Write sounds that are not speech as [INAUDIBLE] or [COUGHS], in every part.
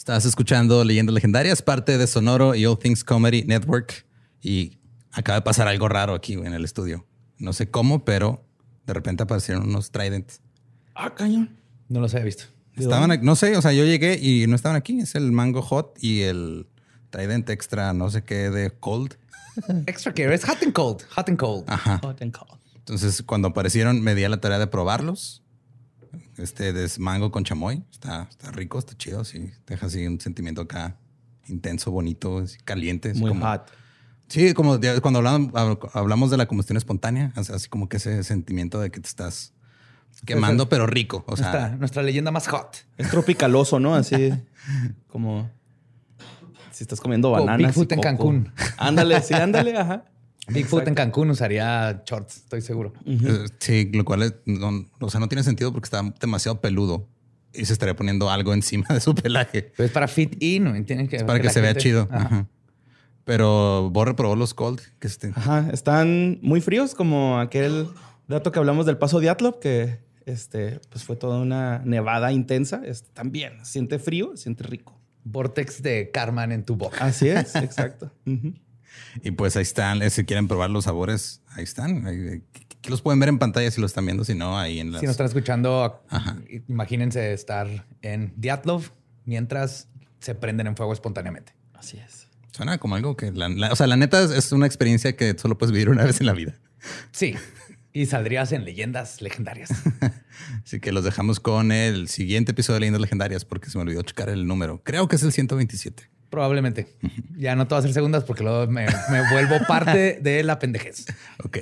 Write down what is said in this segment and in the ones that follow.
Estás escuchando Leyendas Legendarias, parte de Sonoro y All Things Comedy Network. Y acaba de pasar algo raro aquí en el estudio. No sé cómo, pero de repente aparecieron unos tridents. Ah, cañón. No los había visto. Estaban, aquí- no sé, o sea, yo llegué y no estaban aquí. Es el Mango Hot y el Trident Extra, no sé qué, de Cold. [LAUGHS] Extra care. Es hot and cold. Hot and cold. Ajá. Hot and cold. Entonces, cuando aparecieron, me di a la tarea de probarlos. Este de mango con chamoy. Está, está rico, está chido. Sí, deja así un sentimiento acá intenso, bonito, así, caliente. Muy como- hot. Sí, como cuando hablamos, hab- hablamos de la combustión espontánea, así como que ese sentimiento de que te estás quemando, pero rico. O sea, nuestra, nuestra leyenda más hot. Es tropicaloso, ¿no? Así [LAUGHS] como si estás comiendo bananas. y Bigfoot en. Cancún. Ándale, sí, ándale, ajá. Bigfoot en Cancún usaría shorts, estoy seguro. eh, sí, lo cual es- no, o sea, no tiene sentido porque está demasiado peludo y se estaría poniendo algo encima de su pelaje. Pero es para fit in, ¿no? Tienen que, para que, se vea chido. Ajá. Ajá. Pero Borre probó los cold. Que este, Ajá, están muy fríos, como aquel dato que hablamos del paso Diatlov, que este, pues fue toda una nevada intensa. Este, también siente frío, siente rico. Vortex de Carman en tu boca. Así es, exacto. [LAUGHS] Y pues ahí están. eh, Si quieren probar los sabores, ahí están. Eh, que los pueden ver en pantalla si lo están viendo, si no, ahí en las. Si nos están escuchando, Ajá. imagínense estar en Diatlov mientras se prenden en fuego espontáneamente. Así es. Suena como algo que. La, la- o sea, la neta es, es una experiencia que solo puedes vivir una vez en la vida. Sí. Y saldrías en leyendas legendarias. [LAUGHS] Así que los dejamos con el siguiente episodio de Leyendas Legendarias porque se me olvidó checar el número. Creo que es el 127. Probablemente. Ya no te voy a hacer segundas porque luego me, me vuelvo parte [LAUGHS] de la pendejez. Ok.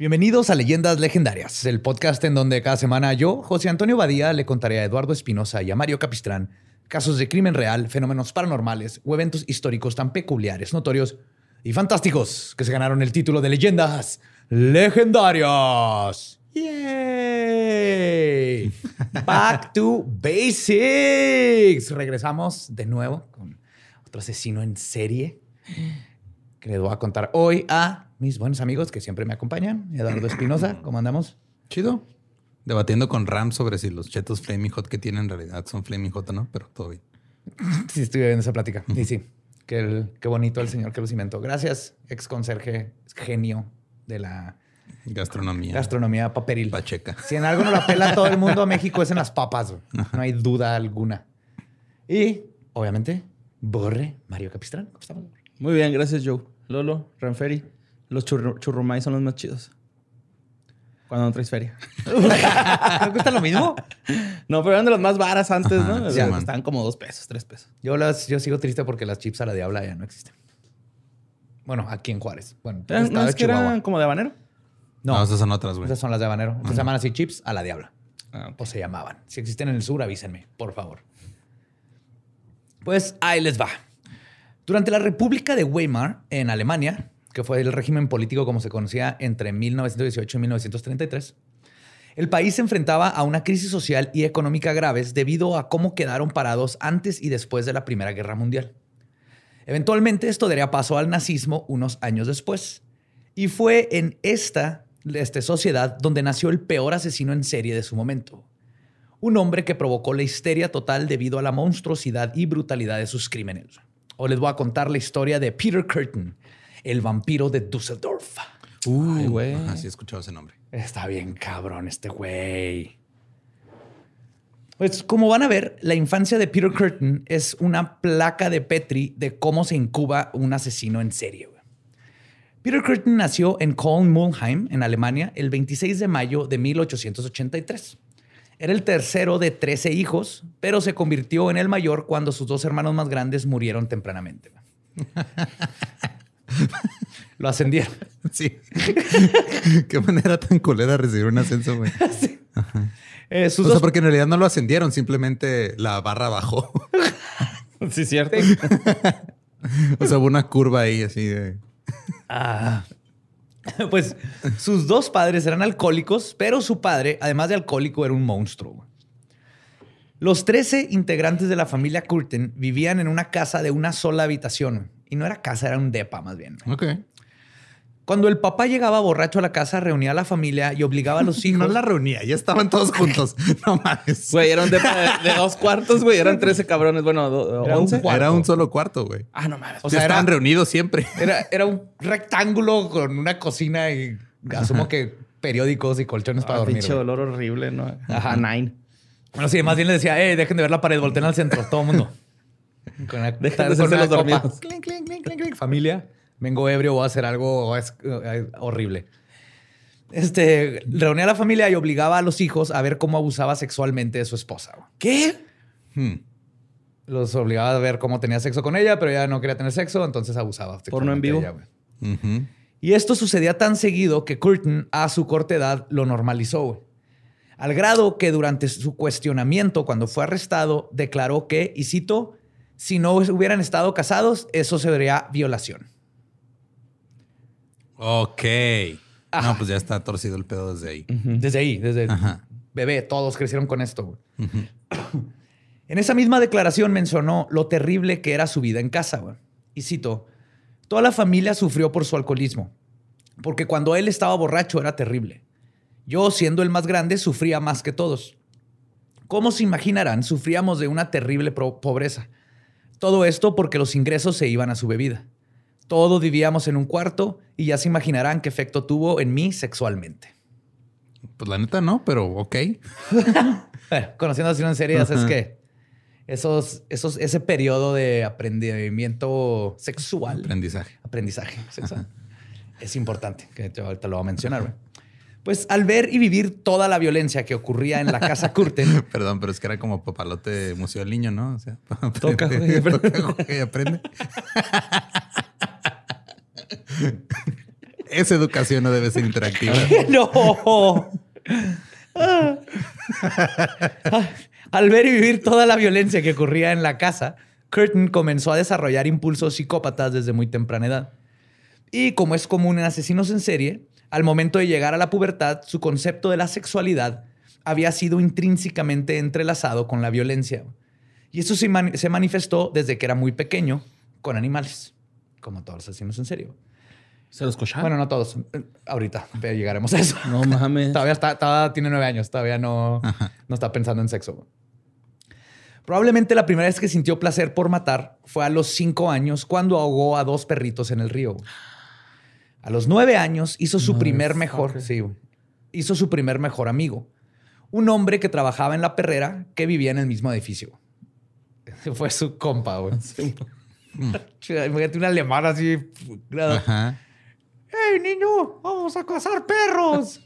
Bienvenidos a Leyendas Legendarias, el podcast en donde cada semana yo, José Antonio Badía, le contaré a Eduardo Espinosa y a Mario Capistrán casos de crimen real, fenómenos paranormales o eventos históricos tan peculiares, notorios y fantásticos que se ganaron el título de Leyendas Legendarias. ¡Yay! Back to Basics. Regresamos de nuevo con otro asesino en serie que les voy a contar hoy a mis buenos amigos que siempre me acompañan. Eduardo Espinosa, [CLEARS THROAT] ¿cómo andamos? Chido. Debatiendo con Ram sobre si los chetos Flaming Hot que tienen en realidad son Flaming Hot o no, pero todo bien. [LAUGHS] Sí, estuve viendo esa plática. Y sí, [LAUGHS] qué, el- qué bonito el señor que los inventó. Gracias, ex conserje, genio de la Gastronomía. gastronomía paperil. Pacheca. Si en algo no la pela todo el mundo a [LAUGHS] México es en las papas. No hay duda alguna. Y, obviamente, Borre, Mario Capistrán. ¿Cómo estamos? Muy bien, gracias, Joe. Lolo, Ranferi. Los churru- churrumais son los más chidos. Cuando no traes feria. [LAUGHS] ¿Te gusta lo mismo? No, pero eran de los más varas antes, Ajá, ¿no? O sí, sea, man. estaban como dos pesos, tres pesos. Yo, las, yo sigo triste porque las chips a la diabla ya no existen. Bueno, aquí en Juárez. Bueno, Eran- ¿No es que eran como de habanero? No, No, esas son otras, güey. esas son las de habanero. Entonces se llaman así chips a la diabla. Ah. O se llamaban. Si existen en el sur, avísenme, por favor. Pues ahí les va. Durante la República de Weimar, en Alemania, que fue el régimen político como se conocía entre 1918 y 1933, el país se enfrentaba a una crisis social y económica graves debido a cómo quedaron parados antes y después de la Primera Guerra Mundial. Eventualmente esto daría paso al nazismo unos años después. Y fue en esta este, sociedad donde nació el peor asesino en serie de su momento. Un hombre que provocó la histeria total debido a la monstruosidad y brutalidad de sus crímenes. Hoy les voy a contar la historia de Peter Curtin, el vampiro de Düsseldorf. Uy, Ay, güey. Ajá, sí he escuchado ese nombre. Está bien cabrón este güey. Pues como van a ver, la infancia de Peter Curtin es una placa de Petri de cómo se incuba un asesino en serie. güey. Peter Curtin nació en Koln-Mulheim, en Alemania, el 26 de mayo de 1883. Era el tercero de 13 hijos, pero se convirtió en el mayor cuando sus dos hermanos más grandes murieron tempranamente. [LAUGHS] Lo ascendieron. [LAUGHS] Sí. [LAUGHS] Qué manera tan culera recibir un ascenso, güey. Eh, sus O sea, dos- porque en realidad no lo ascendieron, simplemente la barra bajó. Sí, cierto. O sea, hubo una curva ahí así de. Ah. [LAUGHS] Pues sus dos padres eran alcohólicos, pero su padre, además de alcohólico, era un monstruo. Los 13 integrantes de la familia Curtin vivían en una casa de una sola habitación. Y no era casa, era un depa más bien. Ok. Cuando el papá llegaba borracho a la casa, reunía a la familia y obligaba a los [LAUGHS] hijos. No la reunía, ya estaban todos juntos. [LAUGHS] No mames. Güey, era un depa de, de [LAUGHS] dos cuartos, güey. Eran 13 cabrones. Bueno, do- Era un 11. cuarto. Era un solo cuarto, güey. Ah, no mames. O sea, sea, era- estaban reunidos siempre. Era, era un rectángulo con una cocina y asumo que periódicos y colchones para Ah, dormir. pinche güey. dolor horrible, ¿no? Ajá. Nine. Bueno, sí, más bien le decía, eh, dejen de ver la pared, volteen al centro, todo el mundo. Con una, Dejen de hacerse los dormidos. Clink, clink, clink, clink, clink. Familia, vengo ebrio, voy a hacer algo es- eh, horrible. Este, reunía a la familia y obligaba a los hijos a ver cómo abusaba sexualmente de su esposa. ¿Qué? Hmm. Los obligaba a ver cómo tenía sexo con ella, pero ella no quería tener sexo, entonces abusaba. Porno en vivo. ella. Y esto sucedía tan seguido que Curtin, a su corta edad, lo normalizó. Al grado que durante su cuestionamiento, cuando fue arrestado, declaró que, y cito, si no hubieran estado casados, eso se vería violación. Ok. Ajá. No, pues ya está torcido el pedo desde ahí. Desde ahí, desde Ajá. bebé, todos crecieron con esto. En esa misma declaración mencionó lo terrible que era su vida en casa. güey. Y cito, toda la familia sufrió por su alcoholismo, porque cuando él estaba borracho era terrible. Yo, siendo el más grande, sufría más que todos. Como se imaginarán, sufríamos de una terrible pobreza. Todo esto porque los ingresos se iban a su bebida. Todos vivíamos en un cuarto y ya se imaginarán qué efecto tuvo en mí sexualmente. Pues la neta no, pero ok. [LAUGHS] Bueno, conociendo así en serie, es que esos, esos, ese periodo de aprendimiento sexual, Aprendizaje. aprendizaje sexual, es importante, que ahorita lo voy a mencionar. güey. Pues al ver y vivir toda la violencia que ocurría en la casa [LAUGHS] Curtin, Perdón, pero es que era como papalote museo del niño, ¿no? O sea, [LAUGHS] Toca, aprende, toca, juega y aprende. Esa educación no debe ser interactiva. [LAUGHS] no. [LAUGHS] Al ver y vivir toda la violencia que ocurría en la casa, Curtin comenzó a desarrollar impulsos psicópatas desde muy temprana edad. Y como es común en asesinos en serie, al momento de llegar a la pubertad, su concepto de la sexualidad había sido intrínsecamente entrelazado con la violencia. Y eso se, se manifestó desde que era muy pequeño con animales, como todos los asesinos en serie. ¿Se los cocharon? Bueno, no todos. Ahorita llegaremos a eso. no mames. [LAUGHS] Todavía está, tiene nueve años, todavía no, no está pensando en sexo. Probablemente la primera vez que sintió placer por matar fue a los cinco años cuando ahogó a dos perritos en el río. A los nueve años hizo su primer mejor, sí, hizo su primer mejor amigo, un hombre que trabajaba en la perrera que vivía en el mismo edificio. [LAUGHS] Fue su compa, güey. [LAUGHS] Imagínate un alemán así. Ajá. ¡Hey, niño! ¡Vamos a cazar perros!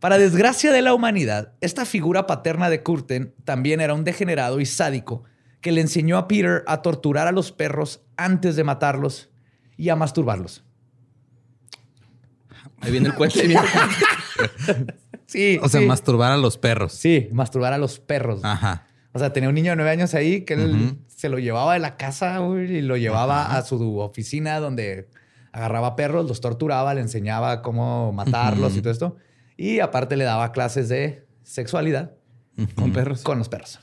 Para desgracia de la humanidad, esta figura paterna de Curtin también era un degenerado y sádico que le enseñó a Peter a torturar a los perros antes de matarlos y a masturbarlos. Ahí viene el cuento. Sí. [LAUGHS] O sea, sí. masturbar a los perros. Sí, masturbar a los perros. Ajá. O sea, tenía un niño de nueve años ahí que él se lo llevaba de la casa y lo llevaba a su oficina donde agarraba perros, los torturaba, le enseñaba cómo matarlos y todo esto. Y aparte le daba clases de sexualidad Con perros. con los perros.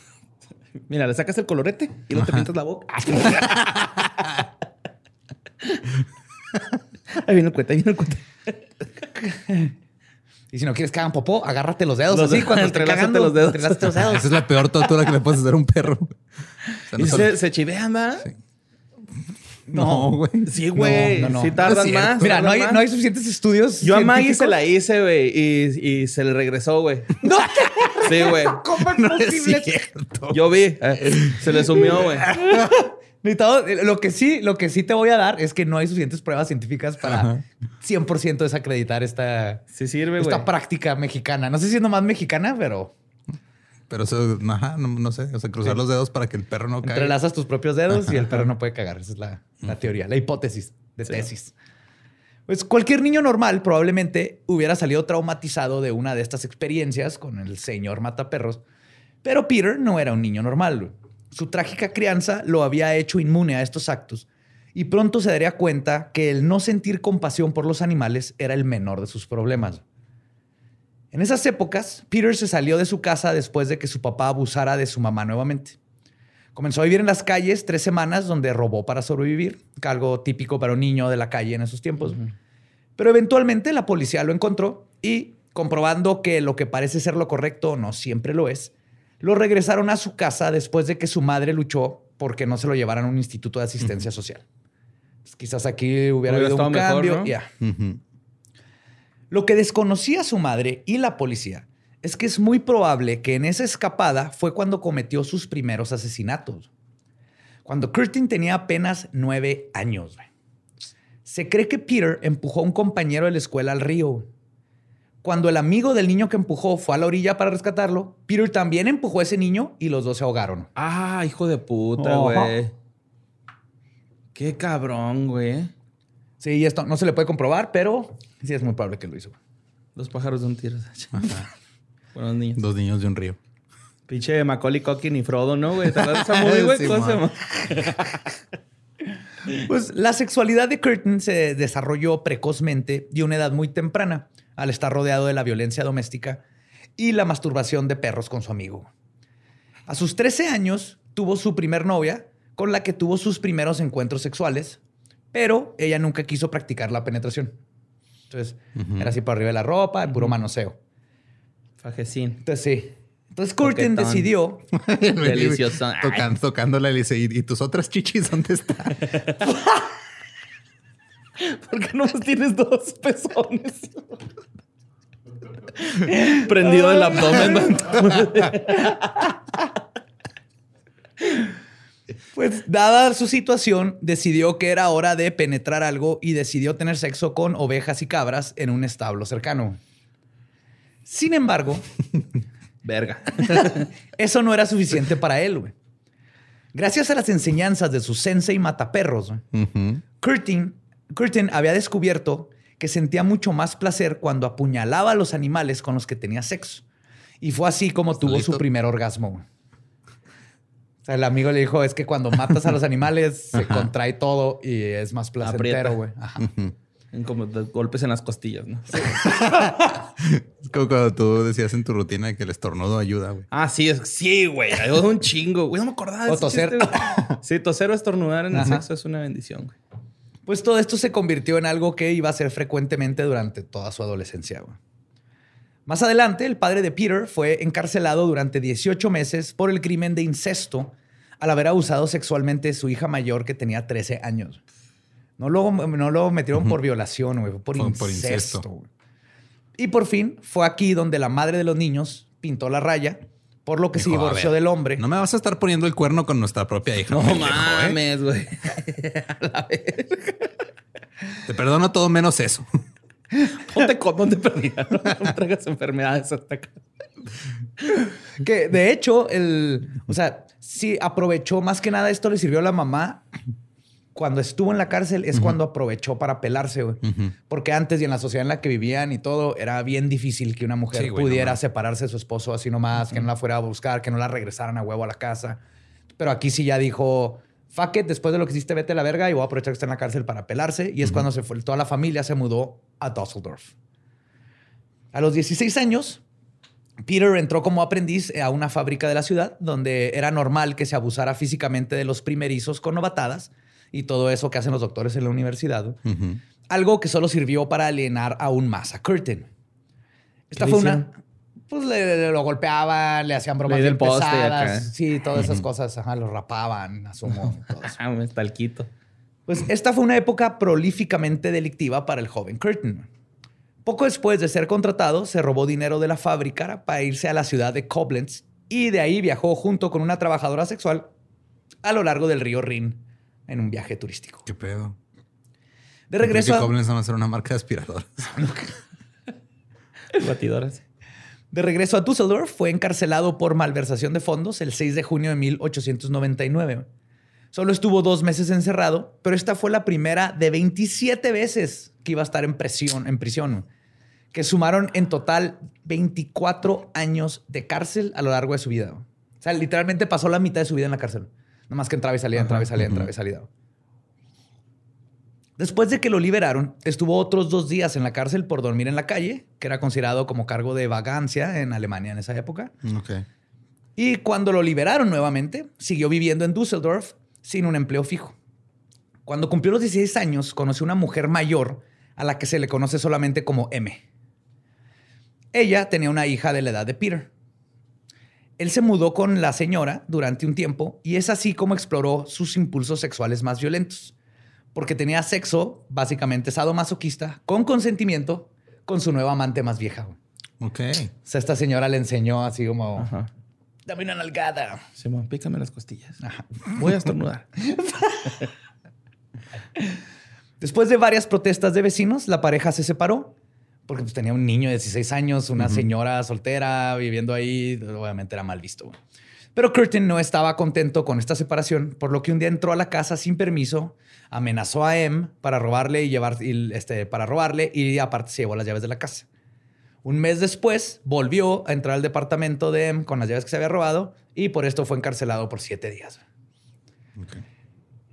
[LAUGHS] Mira, le sacas el colorete y luego te pintas la boca. [LAUGHS] ahí viene el cuento, ahí viene el cuento. Y si no quieres que hagan popó, agárrate los dedos Los así cuando esté entrelázate cagando. los dedos. los dedos. Esa es la peor tortura que le puedes hacer a un perro. O sea, no Y solo- se, se chivean, ¿verdad? No, güey. Sí, güey. No, no, no. Sí tardan es más. Mira, no hay, no suficientes estudios. Yo a Maggie se la hice, güey, y, y se le regresó, güey. [LAUGHS] No. Sí, güey. ¿Cómo es No es posible? cierto. Yo vi. eh, se le sumió, güey. [LAUGHS] Necesitamos- lo que sí, lo que sí te voy a dar es que no hay suficientes pruebas científicas para Ajá. 100% desacreditar esta, Sí sirve, güey. esta práctica mexicana. No sé si es nomás mexicana, pero Pero eso, ajá, no, no sé. O sea, cruzar los dedos para que el perro no caiga. entrelazas tus propios dedos y el perro no puede cagar. Esa es la, la teoría, la hipótesis de tesis. Pues cualquier niño normal probablemente hubiera salido traumatizado de una de estas experiencias con el señor mataperros, pero Peter no era un niño normal. Su trágica crianza lo había hecho inmune a estos actos y pronto se daría cuenta que el no sentir compasión por los animales era el menor de sus problemas. En esas épocas, Peter se salió de su casa después de que su papá abusara de su mamá nuevamente. Comenzó a vivir en las calles tres semanas donde robó para sobrevivir, algo típico para un niño de la calle en esos tiempos. Pero eventualmente la policía lo encontró y, comprobando que lo que parece ser lo correcto no siempre lo es, lo regresaron a su casa después de que su madre luchó porque no se lo llevaran a un instituto de asistencia social. Pues quizás aquí hubiera, Hubiera habido un mejor, cambio. ¿no? Lo que desconocía su madre y la policía es que es muy probable que en esa escapada fue cuando cometió sus primeros asesinatos. Cuando Curtin tenía apenas nueve años. Se cree que Peter empujó a un compañero de la escuela al río. Cuando el amigo del niño que empujó fue a la orilla para rescatarlo, Peter también empujó a ese niño y los dos se ahogaron. Ah, hijo de puta, güey. Qué cabrón, güey. Sí, esto no se le puede comprobar, pero sí es muy probable que lo hizo. Los pájaros de un tiro. Buenos niños. Dos niños de un río. Pinche Macaulay Culkin y Frodo, ¿no, güey? ¿Te acuerdas esa [LAUGHS] movie, güey? [LAUGHS] Pues la sexualidad de Curtin se desarrolló precozmente y a una edad muy temprana, al estar rodeado de la violencia doméstica y la masturbación de perros con su amigo. A sus 13 años tuvo su primer novia, con la que tuvo sus primeros encuentros sexuales, pero ella nunca quiso practicar la penetración. Entonces, era así por arriba de la ropa, puro manoseo. Fajecín. Entonces, sí. Entonces, Curtin decidió [LAUGHS] Delicioso. Ay. Tocan, tocándola y le dice, ¿y, y tus otras chichis dónde están? [LAUGHS] ¿Por qué no tienes dos pezones? Prendido del abdomen. [LAUGHS] Pues, dada su situación, decidió que era hora de penetrar algo y decidió tener sexo con ovejas y cabras en un establo cercano. Sin embargo, [LAUGHS] Verga. [LAUGHS] eso no era suficiente para él. Gracias a las enseñanzas de su sensei mataperros, Ujú. Curtin, Curtin había descubierto que sentía mucho más placer cuando apuñalaba a los animales con los que tenía sexo. Y fue así como tuvo listo? su primer orgasmo. Güey. O sea, el amigo le dijo, es que cuando matas a los [LAUGHS] animales se contrae todo y es más placentero, güey. Como de golpes en las costillas, ¿no? [LAUGHS] Es como cuando tú decías en tu rutina que el estornudo ayuda, güey. Ah, sí, es, sí, güey. Ayuda un chingo, güey. No me acordaba de O toser. chiste. Sí, toser o estornudar en el sexo es una bendición, güey. Pues todo esto se convirtió en algo que iba a hacer frecuentemente durante toda su adolescencia. güey. Más adelante, el padre de Peter fue encarcelado durante 18 meses por el crimen de incesto al haber abusado sexualmente de su hija mayor que tenía 13 años. No lo, no lo metieron por violación, güey, fue por, Fue por incesto. incesto. Y por fin fue aquí donde la madre de los niños pintó la raya, por lo que se Dijo, "A divorció del hombre. No me vas a estar poniendo el cuerno con nuestra propia hija. No ¿eh? mames, güey. [LAUGHS] Te perdono todo menos eso. [LAUGHS] Ponte condón de perdida. [LAUGHS] No traigas enfermedades hasta acá. Que de hecho, el, o sea, sí aprovechó más que nada esto le sirvió a la mamá cuando estuvo en la cárcel es cuando aprovechó para pelarse, güey. Porque antes y en la sociedad en la que vivían y todo, era bien difícil que una mujer Sí, güey, no pudiera separarse de su esposo así nomás, que no la fuera a buscar, que no la regresaran a huevo a la casa. Pero aquí sí ya dijo, fuck it, después de lo que hiciste, vete a la verga y voy a aprovechar que está en la cárcel para pelarse. Y es cuando se fue, toda la familia se mudó a Düsseldorf. A los 16 años, Peter entró como aprendiz a una fábrica de la ciudad donde era normal que se abusara físicamente de los primerizos con novatadas y todo eso que hacen los doctores en la universidad. Algo que solo sirvió para alienar aún más a Curtin. Esta ¿Qué fue una... Pues le, le- lo golpeaban, le hacían bromas bien poste pesadas. acá. Sí, todas esas cosas. Ajá, lo rapaban, asumo. [LAUGHS] Ah, me está el quito. Pues esta fue una época prolíficamente delictiva para el joven Curtin. Poco después de ser contratado, se robó dinero de la fábrica para irse a la ciudad de Koblenz y de ahí viajó junto con una trabajadora sexual a lo largo del río Rin en un viaje turístico. ¿Qué pedo? De regreso, que a, Koblenz va a ser una marca de aspiradoras. [LAUGHS] Batidoras. De regreso a Düsseldorf, fue encarcelado por malversación de fondos el 6 de junio de 1899. Solo estuvo dos meses encerrado, pero esta fue la primera de 27 veces que iba a estar en, prisión, en prisión, que sumaron en total 24 años de cárcel a lo largo de su vida. O sea, literalmente pasó la mitad de su vida en la cárcel. Nada más que entraba y salía, entraba y salía, entraba y salía. Después de que lo liberaron, estuvo otros dos días en la cárcel por dormir en la calle, que era considerado como cargo de vagancia en Alemania en esa época. Y cuando lo liberaron nuevamente, siguió viviendo en Düsseldorf sin un empleo fijo. Cuando cumplió los 16 años, conoció una mujer mayor a la que se le conoce solamente como M. Ella tenía una hija de la edad de Peter. Él se mudó con la señora durante un tiempo y es así como exploró sus impulsos sexuales más violentos, porque tenía sexo, básicamente sadomasoquista, con consentimiento, con su nueva amante más vieja. O Ok. sea, esta señora le enseñó así como, Ajá. dame una nalgada. Simón, pícame las costillas. Voy a estornudar. [LAUGHS] Después de varias protestas de vecinos, la pareja se separó porque pues, tenía un niño de 16 años, una señora soltera viviendo ahí. Obviamente era mal visto. Pero Curtin no estaba contento con esta separación, por lo que un día entró a la casa sin permiso, amenazó a M para robarle y llevar y, este, para robarle y aparte se llevó las llaves de la casa. Un mes después volvió a entrar al departamento de M con las llaves que se había robado y por esto fue encarcelado por siete días.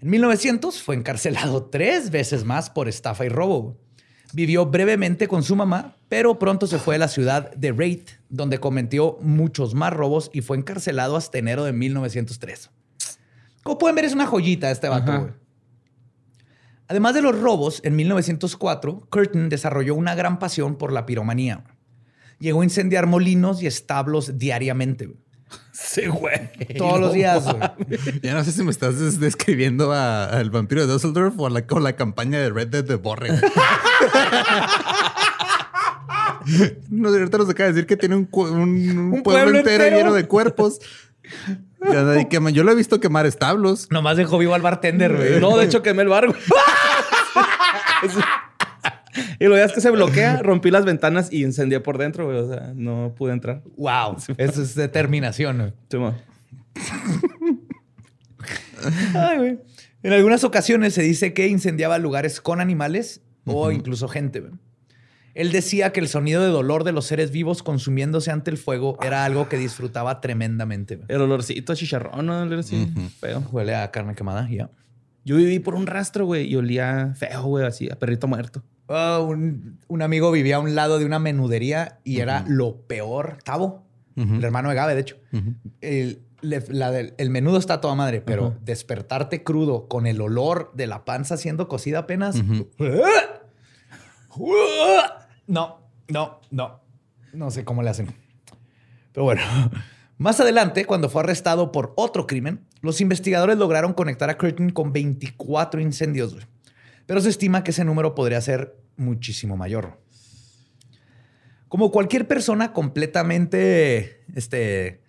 En 1900 fue encarcelado tres veces más por estafa y robo. Vivió brevemente con su mamá, pero pronto se fue a la ciudad de Wraith, donde cometió muchos más robos y fue encarcelado hasta enero de 1903. Como pueden ver, es una joyita este vato. Güey. Además de los robos, en 1904, Curtin desarrolló una gran pasión por la piromanía. Llegó a incendiar molinos y establos diariamente. Sí, güey. Todos los días. güey. Ya no sé si me estás des- describiendo a- al vampiro de Dusseldorf o a la, o la campaña de Red Dead [LAUGHS] de Borre. no, ahorita nos acaba de decir que tiene un, cu- un- un pueblo, pueblo entero, entero. lleno de cuerpos. Yo lo he visto quemar establos. Nomás dejó vivo al bartender, güey. No, de hecho quemé el bar, güey. [LAUGHS] y lo es que se bloquea, rompí las ventanas y incendié por dentro, güey. O sea, no pude entrar. Wow. Eso es determinación. güey. Ay, güey. En algunas ocasiones se dice que incendiaba lugares con animales o incluso gente. güey. Él decía que el sonido de dolor de los seres vivos consumiéndose ante el fuego era algo que disfrutaba tremendamente. güey. El olorcito a chicharrón, ¿no? Olor así feo. Huele a carne quemada, ya. Yo viví por un rastro, güey, y olía feo, güey, así, a perrito muerto. Ah, un, un amigo vivía a un lado de una menudería y era lo peor. Tavo, el hermano de Gabe, de hecho. el, la del- el menudo está toda madre, pero despertarte crudo con el olor de la panza siendo cocida apenas. No, no, no. No sé cómo le hacen. Pero bueno, [LAUGHS] más adelante, cuando fue arrestado por otro crimen, los investigadores lograron conectar a Curtin con 24 incendios. Pero se estima que ese número podría ser muchísimo mayor. Como cualquier persona completamente este,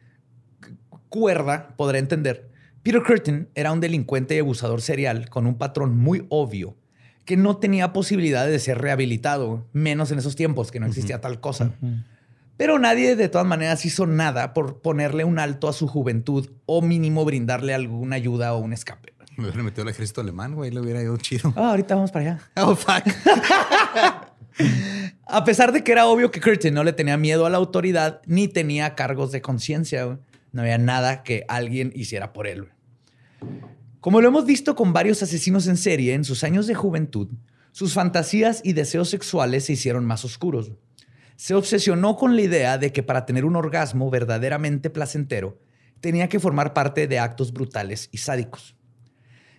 cuerda podrá entender, Peter Curtin era un delincuente y abusador serial con un patrón muy obvio que no tenía posibilidad de ser rehabilitado, menos en esos tiempos que no existía tal cosa. Pero nadie de todas maneras hizo nada por ponerle un alto a su juventud o mínimo brindarle alguna ayuda o un escape. Me hubiera metido al ejército alemán, güey. Le hubiera ido chido. Ah, ahorita vamos para allá. [LAUGHS] Oh, fuck. [LAUGHS] A pesar de que era obvio que Curtin no le tenía miedo a la autoridad ni tenía cargos de conciencia, güey, no había nada que alguien hiciera por él. güey. Como lo hemos visto con varios asesinos en serie en sus años de juventud, sus fantasías y deseos sexuales se hicieron más oscuros. Se obsesionó con la idea de que para tener un orgasmo verdaderamente placentero, tenía que formar parte de actos brutales y sádicos.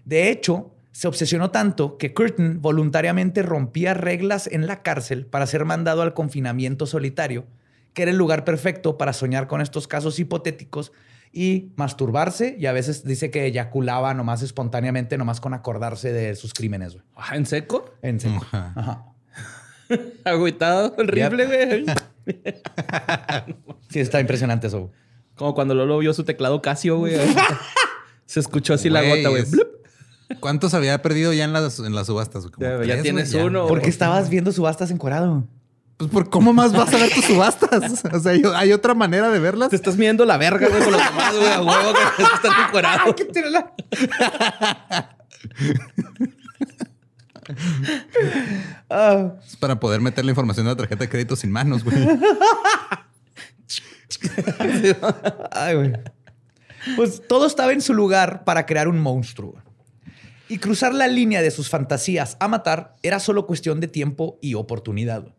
De hecho, se obsesionó tanto que Curtin voluntariamente rompía reglas en la cárcel para ser mandado al confinamiento solitario, que era el lugar perfecto para soñar con estos casos hipotéticos y masturbarse, y a veces dice que eyaculaba nomás espontáneamente, nomás con acordarse de sus crímenes. güey. Ah, ¿En seco? En serio. Ajá. Ajá. [LAUGHS] Agüitado el rifle, güey. Sí, está impresionante eso. Como cuando Lolo vio su teclado Casio, güey. [LAUGHS] Se escuchó así la gota, güey. es-. ¿Cuántos había perdido ya en las, en las subastas? Como Ya- tienes uno. ¿Por qué estabas viendo subastas encuerado? Pues por cómo más vas a ver tus subastas. [LAUGHS] O sea, yo- hay otra manera de verlas. Te estás midiendo la verga, güey, con los demás, güey. A huevo que estás encuerado. Ah, [LAUGHS] Es para poder meter la información de la tarjeta de crédito sin manos, güey. Ay, güey. Pues todo estaba en su lugar para crear un monstruo. Y cruzar la línea de sus fantasías a matar era solo cuestión de tiempo y oportunidad.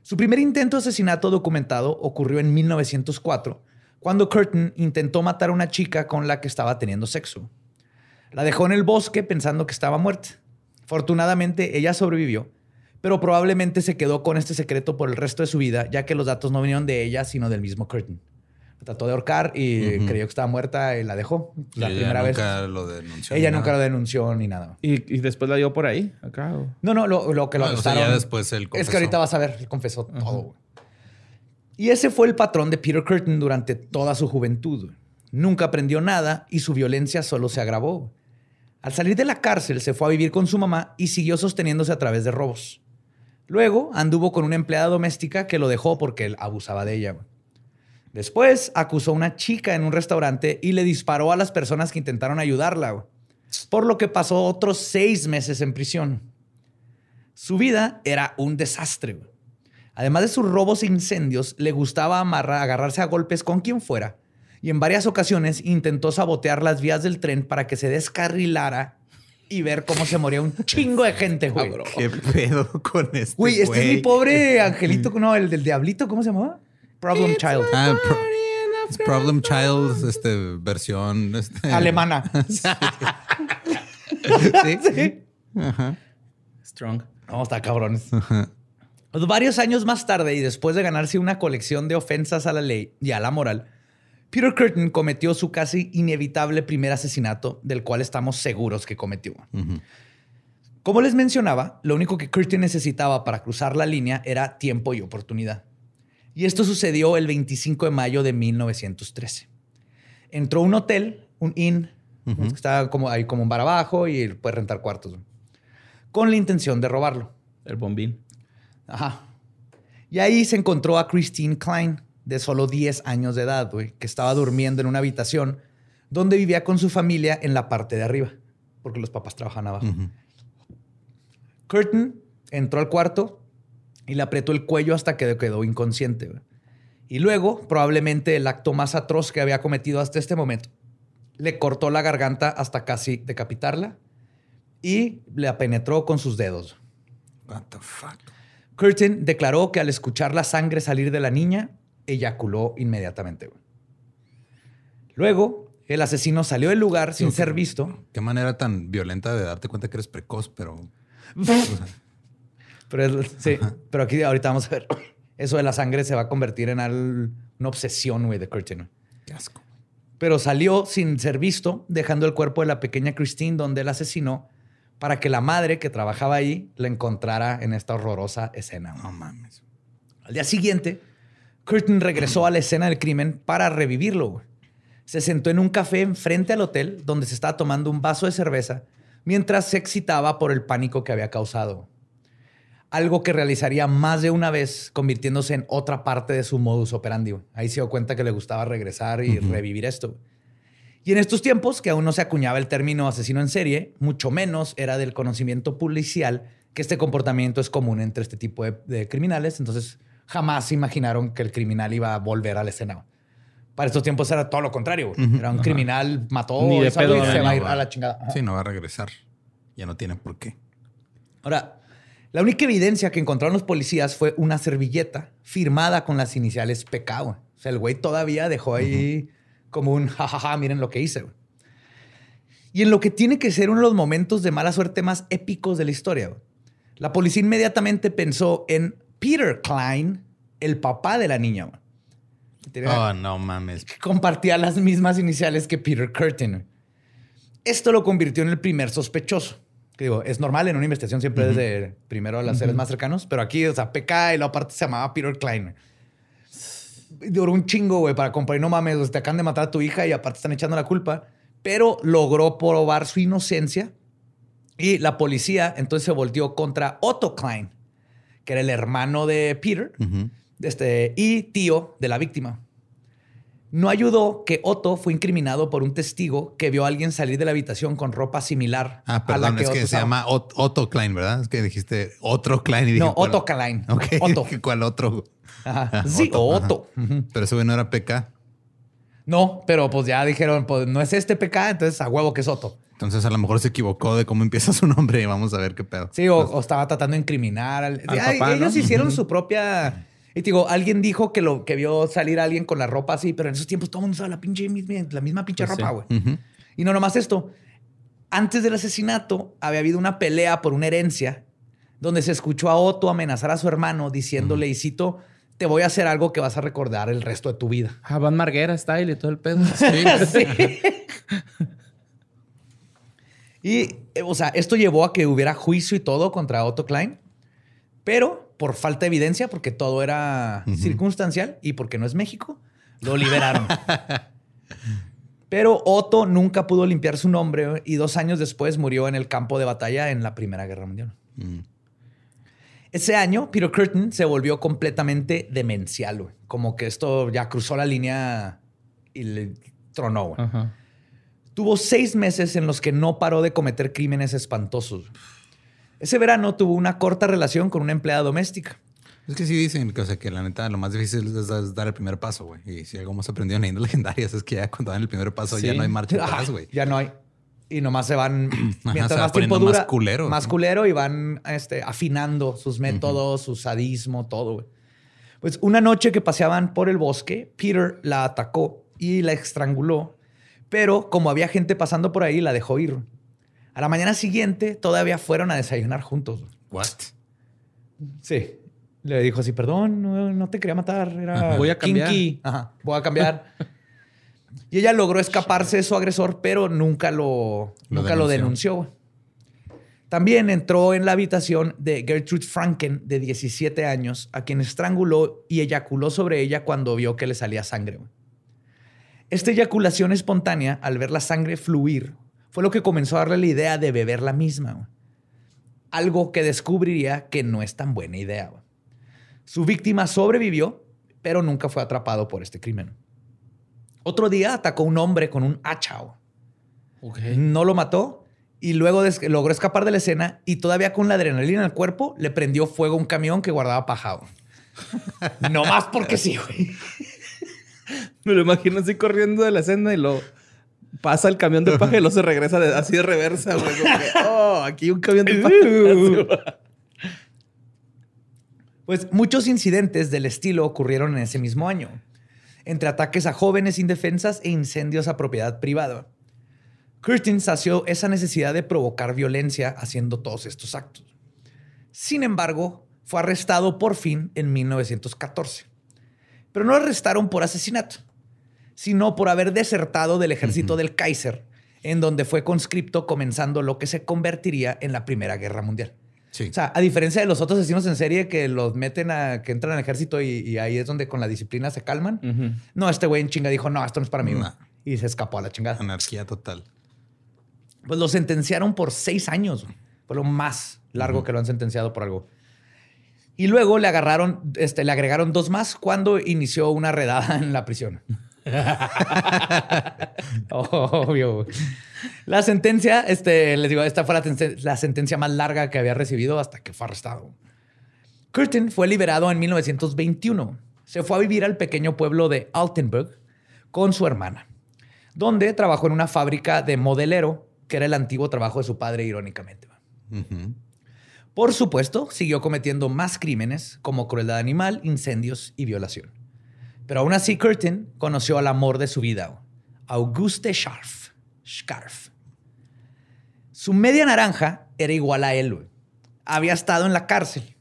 Su primer intento de asesinato documentado ocurrió en 1904, cuando Curtin intentó matar a una chica con la que estaba teniendo sexo. La dejó en el bosque pensando que estaba muerta. Fortunadamente, ella sobrevivió, pero probablemente se quedó con este secreto por el resto de su vida, ya que los datos no vinieron de ella, sino del mismo Curtin. La trató de ahorcar y creyó que estaba muerta y la dejó. La Y ella primera vez. nunca lo denunció. Ella ni nunca nada. lo denunció ni nada. Y, y después la dio por ahí, acá. o- No, no, lo, lo que lo o sea, arrestaron. ya después él Es que ahorita vas a ver, él confesó todo. güey. Y ese fue el patrón de Peter Curtin durante toda su juventud. Nunca aprendió nada y su violencia solo se agravó. Al salir de la cárcel se fue a vivir con su mamá y siguió sosteniéndose a través de robos. Luego anduvo con una empleada doméstica que lo dejó porque él abusaba de ella. Después acusó a una chica en un restaurante y le disparó a las personas que intentaron ayudarla, güey. por lo que pasó otros seis meses en prisión. Su vida era un desastre. güey. Además de sus robos e incendios, le gustaba amarrar, agarrarse a golpes con quien fuera y en varias ocasiones intentó sabotear las vías del tren para que se descarrilara y ver cómo se moría un [LAUGHS] chingo de gente, güey. ¿Qué pedo con este Güey, este es mi pobre [LAUGHS] angelito, no, el del diablito, ¿cómo se llamaba? Problem Child. Ah, pro- es Problem Child, este, versión este, Alemana. [LAUGHS] [LAUGHS] ¿Sí? Ajá. Strong. No, está cabrones. Pues Varios años más tarde y después de ganarse una colección de ofensas a la ley y a la moral, Peter Curtin cometió su casi inevitable primer asesinato, del cual estamos seguros que cometió. Como les mencionaba, lo único que Curtin necesitaba para cruzar la línea era tiempo y oportunidad. Y esto sucedió el 25 de mayo de 1913. Entró un hotel, un inn, que está como, ahí como un bar abajo y puede rentar cuartos, con la intención de robarlo. El bombín. Ajá. Y ahí se encontró a Christine Klein, de solo 10 años de edad, güey, que estaba durmiendo en una habitación donde vivía con su familia en la parte de arriba, porque los papás trabajan abajo. Curtin entró al cuarto y le apretó el cuello hasta que quedó inconsciente. Y luego, probablemente el acto más atroz que había cometido hasta este momento, le cortó la garganta hasta casi decapitarla y la penetró con sus dedos. What the fuck? Curtin declaró que al escuchar la sangre salir de la niña, eyaculó inmediatamente. Luego, el asesino salió del lugar sin ser visto, Qué manera tan violenta de darte cuenta que eres precoz, pero [LAUGHS] pero, es- sí, pero aquí ahorita vamos a ver. Eso de la sangre se va a convertir en al- una obsesión, güey, de Curtin. qué asco. Pero salió sin ser visto, dejando el cuerpo de la pequeña Christine donde él asesinó para que la madre que trabajaba ahí la encontrara en esta horrorosa escena. No mames. Al día siguiente, Curtin regresó a la escena del crimen para revivirlo. Se sentó en un café enfrente al hotel donde se estaba tomando un vaso de cerveza mientras se excitaba por el pánico que había causado. Algo que realizaría más de una vez, convirtiéndose en otra parte de su modus operandi. Ahí se dio cuenta que le gustaba regresar y revivir esto. Y en estos tiempos, que aún no se acuñaba el término asesino en serie, mucho menos era del conocimiento policial que este comportamiento es común entre este tipo de, de criminales. Entonces, jamás se imaginaron que el criminal iba a volver a la escena. Para estos tiempos era todo lo contrario. Era un criminal, mató Ni de y se no, va a ir a la chingada. Ajá. Sí, no va a regresar. Ya no tiene por qué. Ahora, la única evidencia que encontraron los policías fue una servilleta firmada con las iniciales PK. güey. O sea, el güey todavía dejó ahí como un jajaja, miren lo que hice. güey. Y en lo que tiene que ser uno de los momentos de mala suerte más épicos de la historia, güey, la policía inmediatamente pensó en Peter Klein, el papá de la niña. güey. Tenía- Oh, no mames. que compartía las mismas iniciales que Peter Curtin. Esto lo convirtió en el primer sospechoso. Que digo, es normal en una investigación siempre es de primero a los seres más cercanos, pero aquí, o sea, PK y la aparte se llamaba Peter Klein. Duró un chingo, güey, para comprar. y No mames, o sea, te acaban de matar a tu hija y aparte están echando la culpa. Pero logró probar su inocencia y la policía entonces se volteó contra Otto Klein, que era el hermano de Peter este, y tío de la víctima. No ayudó que Otto fue incriminado por un testigo que vio a alguien salir de la habitación con ropa similar Ah, a la perdón, que es que Otto se usaba. llama Ot- Otto Klein, ¿verdad? Es que dijiste otro Klein y dije. No, ¿cuál? Otto Klein. [LAUGHS] Ok, Otto. ¿cuál otro? Ajá. Ah, Sí, Otto, o. Otto. Pero ese güey no era PK. No, pero pues ya dijeron, pues no es este PK, entonces a huevo que es Otto. Entonces a lo mejor se equivocó de cómo empieza su nombre y vamos a ver qué pedo. Sí, o, o estaba tratando de incriminar al. Papá, ellos ¿no? hicieron su propia. Y te digo, alguien dijo que lo que vio salir a alguien con la ropa así, pero en esos tiempos todo el mundo usaba la pinche la misma pinche Pues ropa, sí. güey. Y no nomás esto. Antes del asesinato había habido una pelea por una herencia donde se escuchó a Otto amenazar a su hermano diciéndole, y cito, te voy a hacer algo que vas a recordar el resto de tu vida. Ah, Van Marguera style y todo el pedo. [LAUGHS] Sí. [LAUGHS] Y, eh, o sea, esto llevó a que hubiera juicio y todo contra Otto Klein, pero por falta de evidencia, porque todo era circunstancial y porque no es México, lo liberaron. [LAUGHS] pero Otto nunca pudo limpiar su nombre y dos años después murió en el campo de batalla en la Primera Guerra Mundial. Ese año, Peter Curtin se volvió completamente demencial, güey. Como que esto ya cruzó la línea y le tronó, güey. Tuvo seis meses en los que no paró de cometer crímenes espantosos. Ese verano tuvo una corta relación con una empleada doméstica. Es que sí dicen que, o sea, que la neta lo más difícil es, es dar el primer paso, güey. Y si algo hemos aprendido en leyendas legendarias es que ya cuando dan el primer paso ya no hay marcha [LAUGHS] atrás, Ah, güey. Ya no hay. Y nomás se van, [CLEARS THROAT] mientras se va más tiempo dura, más culero, más culero y van este, afinando sus métodos, su sadismo, todo. güey. Pues una noche que paseaban por el bosque, Peter la atacó y la estranguló, pero como había gente pasando por ahí, la dejó ir. A la mañana siguiente todavía fueron a desayunar juntos. What? Sí. Le dijo así, perdón, no, no te quería matar, era Ajá. Voy a cambiar. kinky. Ajá, voy a cambiar. [LAUGHS] y ella logró escaparse de su agresor, pero nunca lo, Lo nunca lo denunció. denunció. güey. También entró en la habitación de Gertrude Franken, de 17 años, a quien estranguló y eyaculó sobre ella cuando vio que le salía sangre. Esta eyaculación espontánea, al ver la sangre fluir, fue lo que comenzó a darle la idea de beber la misma. güey. Algo que descubriría que no es tan buena idea. güey. Su víctima sobrevivió, pero nunca fue atrapado por este crimen. Otro día atacó a un hombre con un hacha. No lo mató y luego logró escapar de la escena y todavía con la adrenalina en el cuerpo le prendió fuego a un camión que guardaba paja. güey. no más porque sí, güey. [LAUGHS] Me lo imagino así corriendo de la escena y lo pasa el camión de paja y luego se regresa de- así de reversa, güey. Como que, [LAUGHS] oh, aquí un camión de paja. Pues muchos incidentes del estilo ocurrieron en ese mismo año, entre ataques a jóvenes indefensas e incendios a propiedad privada. Curtin sació esa necesidad de provocar violencia haciendo todos estos actos. Sin embargo, fue arrestado por fin en 1914. Pero no lo arrestaron por asesinato, sino por haber desertado del ejército del Kaiser, en donde fue conscripto comenzando lo que se convertiría en la Primera Guerra Mundial. Sí. O sea, a diferencia de los otros asesinos en serie que los meten a que entran al ejército y, y ahí es donde con la disciplina se calman. No, este güey en chinga dijo, no, esto no es para mí. güey". No. Y se escapó a la chingada. Anarquía total. Pues lo sentenciaron por seis años. Fue lo más largo que lo han sentenciado por algo. Y luego le agarraron, este, le agregaron dos más cuando inició una redada [LAUGHS] en la prisión. [LAUGHS] Obvio. La sentencia, este, les digo, esta fue la, ten- la sentencia más larga que había recibido hasta que fue arrestado. Curtin fue liberado en 1921. Se fue a vivir al pequeño pueblo de Altenburg con su hermana, donde trabajó en una fábrica de modelero, que era el antiguo trabajo de su padre, irónicamente. Por supuesto, siguió cometiendo más crímenes como crueldad animal, incendios y violación. Pero aún así, Curtin conoció al amor de su vida, Auguste Scharf. Scarf. Su media naranja era igual a él. güey. Había estado en la cárcel.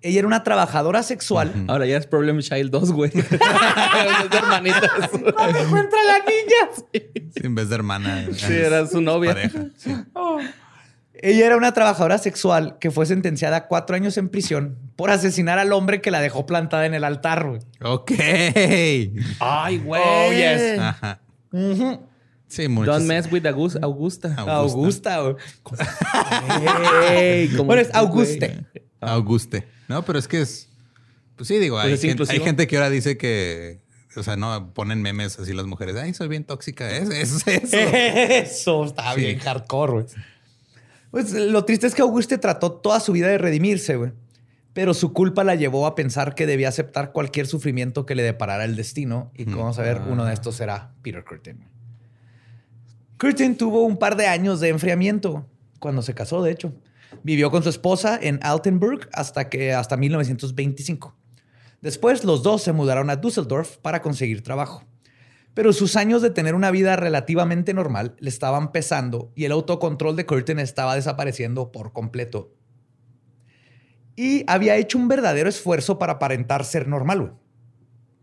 Ella era una trabajadora sexual. Ahora ya es Problem Child 2, güey. [LAUGHS] Los hermanitas. ¿Dónde encuentra la niña? Sí, en vez de hermana. Sí, era su novia. Pareja. Sí. Ella era una trabajadora sexual que fue sentenciada a cuatro años en prisión por asesinar al hombre que la dejó plantada en el altar. güey. Ok. Ay, güey. Oh, yes. Ajá. Sí, muchos. Don't mess with Agus- Augusta. Augusta, güey. Ey, como- Bueno, es Auguste. Auguste. No, pero es que es. Pues sí, digo, hay, es gente, inclusivo. hay gente que ahora dice que. O sea, no ponen memes así las mujeres. Ay, soy bien tóxica. Es, es eso. [LAUGHS] Eso está Sí. bien hardcore, güey. Pues lo triste es que Auguste trató toda su vida de redimirse, güey. Pero su culpa la llevó a pensar que debía aceptar cualquier sufrimiento que le deparara el destino. Y como vamos a ver, uno de estos será Peter Curtin. Curtin tuvo un par de años de enfriamiento cuando se casó, de hecho. Vivió con su esposa en Altenburg hasta, que, hasta 1925. Después, los dos se mudaron a Düsseldorf para conseguir trabajo. Pero sus años de tener una vida relativamente normal le estaban pesando y el autocontrol de Curtin estaba desapareciendo por completo. Y había hecho un verdadero esfuerzo para aparentar ser normal. güey.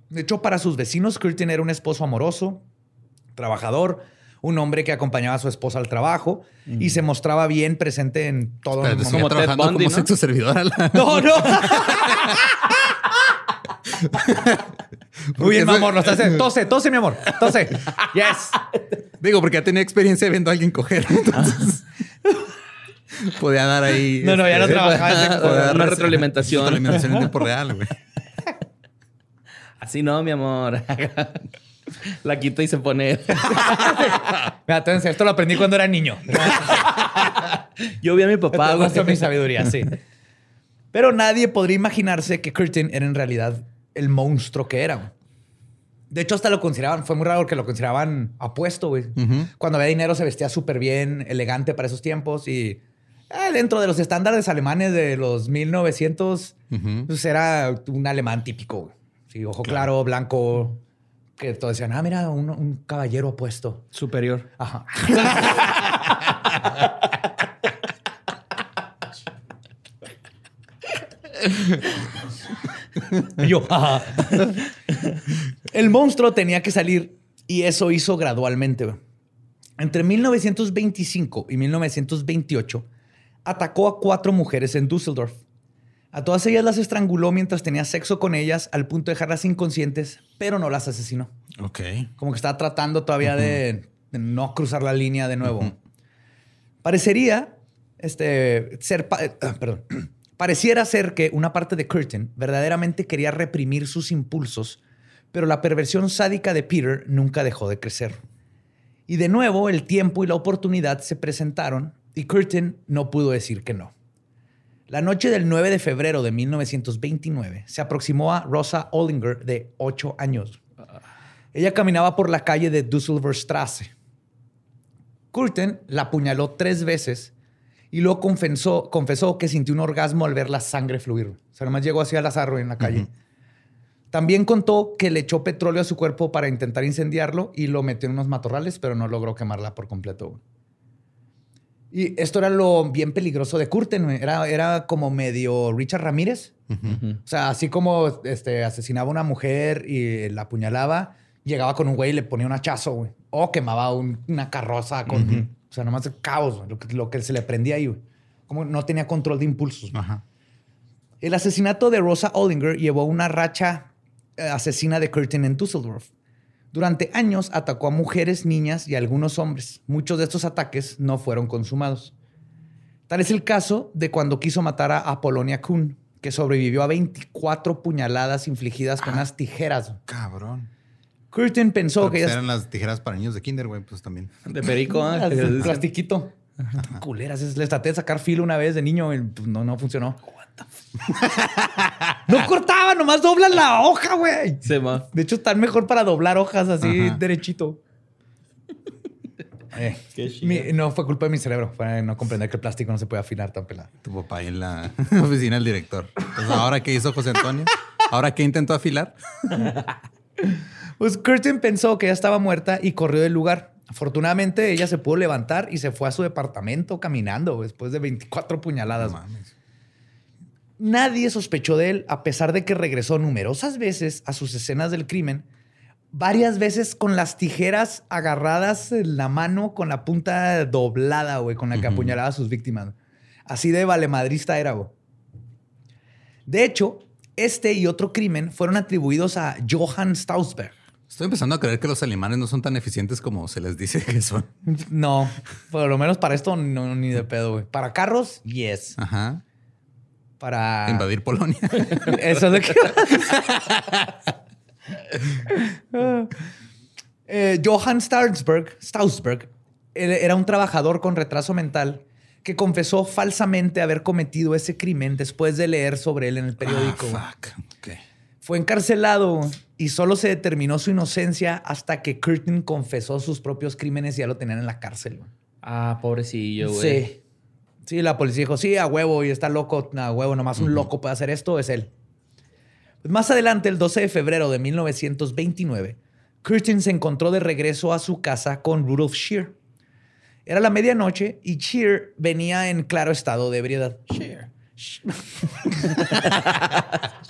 De hecho, para sus vecinos, Curtin era un esposo amoroso, trabajador, un hombre que acompañaba a su esposa al trabajo y se mostraba bien presente en todo el Espérate, sigue Como Ted trabajando Bundy, como ¿no? sexo servidor a la- No, no. [LAUGHS] [LAUGHS] Muy bien, mi amor, lo estás haciendo. [LAUGHS] Tose, tose, mi amor. Tose. Yes. Digo, porque ya tenía experiencia viendo a alguien coger. [LAUGHS] Entonces, podía dar ahí. No, no, ya no este, trabajaba Una rec- retroalimentación. Retroalimentación en tiempo real, güey. Así no, mi amor. La quita y se pone. Mira, te esto lo aprendí cuando era niño. Yo vi a mi papá, muestro mi sabiduría, sí. Pero nadie podría imaginarse que Curtin era en realidad el monstruo que era. güey. De hecho, hasta lo consideraban, fue muy raro porque lo consideraban apuesto, güey. Cuando había dinero se vestía súper bien, elegante para esos tiempos y eh, dentro de los estándares alemanes de los 1900, pues era un alemán típico. güey. Sí, ojo claro, blanco, que todos decían, ah, mira, un, un caballero apuesto. Superior. Ajá. [LAUGHS] Y yo, ajá. [LAUGHS] El monstruo tenía que salir y eso hizo gradualmente. Entre 1925 y 1928 atacó a cuatro mujeres en Düsseldorf. A todas ellas las estranguló mientras tenía sexo con ellas al punto de dejarlas inconscientes, pero no las asesinó. Ok. Como que estaba tratando todavía de, de no cruzar la línea de nuevo. Parecería este, ser. pa- eh, ah, perdón. Pareciera ser que una parte de Curtin verdaderamente quería reprimir sus impulsos, pero la perversión sádica de Peter nunca dejó de crecer. Y de nuevo, el tiempo y la oportunidad se presentaron y Curtin no pudo decir que no. La noche del 9 de febrero de 1929 se aproximó a Rosa Ollinger, de 8 años. Ella caminaba por la calle de Düsseldorfstrasse. Curtin la apuñaló tres veces y luego confesó, confesó que sintió un orgasmo al ver la sangre fluir. O sea, nomás llegó así al azar güey, en la calle. También contó que le echó petróleo a su cuerpo para intentar incendiarlo y lo metió en unos matorrales, pero no logró quemarla por completo. güey. Y esto era lo bien peligroso de Curtin. güey. Era, era como medio Richard Ramírez. O sea, así como este, asesinaba a una mujer y la apuñalaba, llegaba con un güey y le ponía un hachazo, güey. O quemaba un- una carroza con... O sea, nomás el caos, güey, lo que, lo que se le prendía ahí, güey. Como no tenía control de impulsos. güey. Ajá. El asesinato de Rosa Ollinger llevó a una racha eh, asesina de Curtin en Düsseldorf. Durante años atacó a mujeres, niñas y algunos hombres. Muchos de estos ataques no fueron consumados. Tal es el caso de cuando quiso matar a Apolonia Kuhn, que sobrevivió a 24 puñaladas infligidas con unas tijeras. Cabrón. Curtin pensó Pero que ellas... eran las tijeras para niños de kinder, güey, pues también. De perico, ¿ah? Las de plastiquito. Culeras. es- Les traté de sacar filo una vez de niño y pues, no, no funcionó. [LAUGHS] no cortaba, nomás doblan la hoja, güey. Se va. De hecho, están mejor para doblar hojas así Ajá. derechito. [LAUGHS] Eh, Qué chido. mi- no fue culpa de mi cerebro. Fue no comprender que el plástico no se puede afinar tan pelado. Tu papá ahí en la [LAUGHS] oficina del director. ¿Ahora qué hizo José Antonio? ¿Ahora qué intentó afilar? Pues Curtin pensó que ella estaba muerta y corrió del lugar. Afortunadamente, ella se pudo levantar y se fue a su departamento caminando después de 24 puñaladas. No mames. Nadie sospechó de él, a pesar de que regresó numerosas veces a sus escenas del crimen varias veces con las tijeras agarradas en la mano con la punta doblada, güey, con la que apuñalaba a sus víctimas. Así de valemadrista era, güey. De hecho, este y otro crimen fueron atribuidos a Johann Stausberg. Estoy empezando a creer que los alemanes no son tan eficientes como se les dice que son. [LAUGHS] No, por lo menos para esto no, ni de pedo, güey. Para carros, yes. Ajá. Para Invadir Polonia. [LAUGHS] Eso es lo que. [LAUGHS] Eh, Johann Stausberg, Stausberg era un trabajador con retraso mental que confesó falsamente haber cometido ese crimen después de leer sobre él en el periódico. Ah, fuck. Ok. Fue encarcelado y solo se determinó su inocencia hasta que Curtin confesó sus propios crímenes y ya lo tenían en la cárcel. güey. Ah, pobrecillo, güey. Sí. Sí, la policía dijo, sí, a huevo, y está loco, a huevo, nomás un loco puede hacer esto, es él. Pues más adelante, el 12 de febrero de 1929, Curtin se encontró de regreso a su casa con Rudolf Shear. Era la medianoche y Shear venía en claro estado de ebriedad. Shear. [LAUGHS]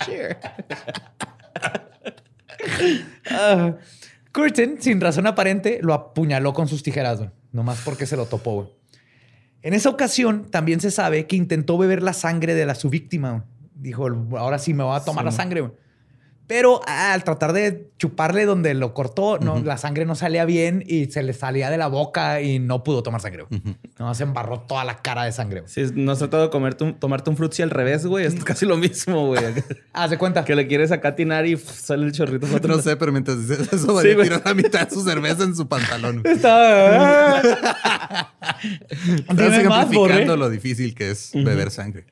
Shear. Ah, Curtin, sin razón aparente, lo apuñaló con sus tijeras, güey. Nomás porque se lo topó, güey. En esa ocasión, también se sabe que intentó beber la sangre de la, su víctima. güey. Dijo, ahora sí me voy a tomar la sangre, güey. Pero ah, al tratar de chuparle donde lo cortó, no, la sangre no salía bien y se le salía de la boca y no pudo tomar sangre. güey. No, se embarró toda la cara de sangre. no has tratado de comerte un, tomarte un frutzi al revés, güey, es casi lo mismo, güey. [LAUGHS] Haz de cuenta. que le quieres acá atinar y sale el chorrito. para No sé, pero mientras dices eso, Sí, güey. tiró la mitad de su cerveza en su pantalón. [LAUGHS] Está- Estás Dime más, ejemplificando lo difícil que es beber sangre.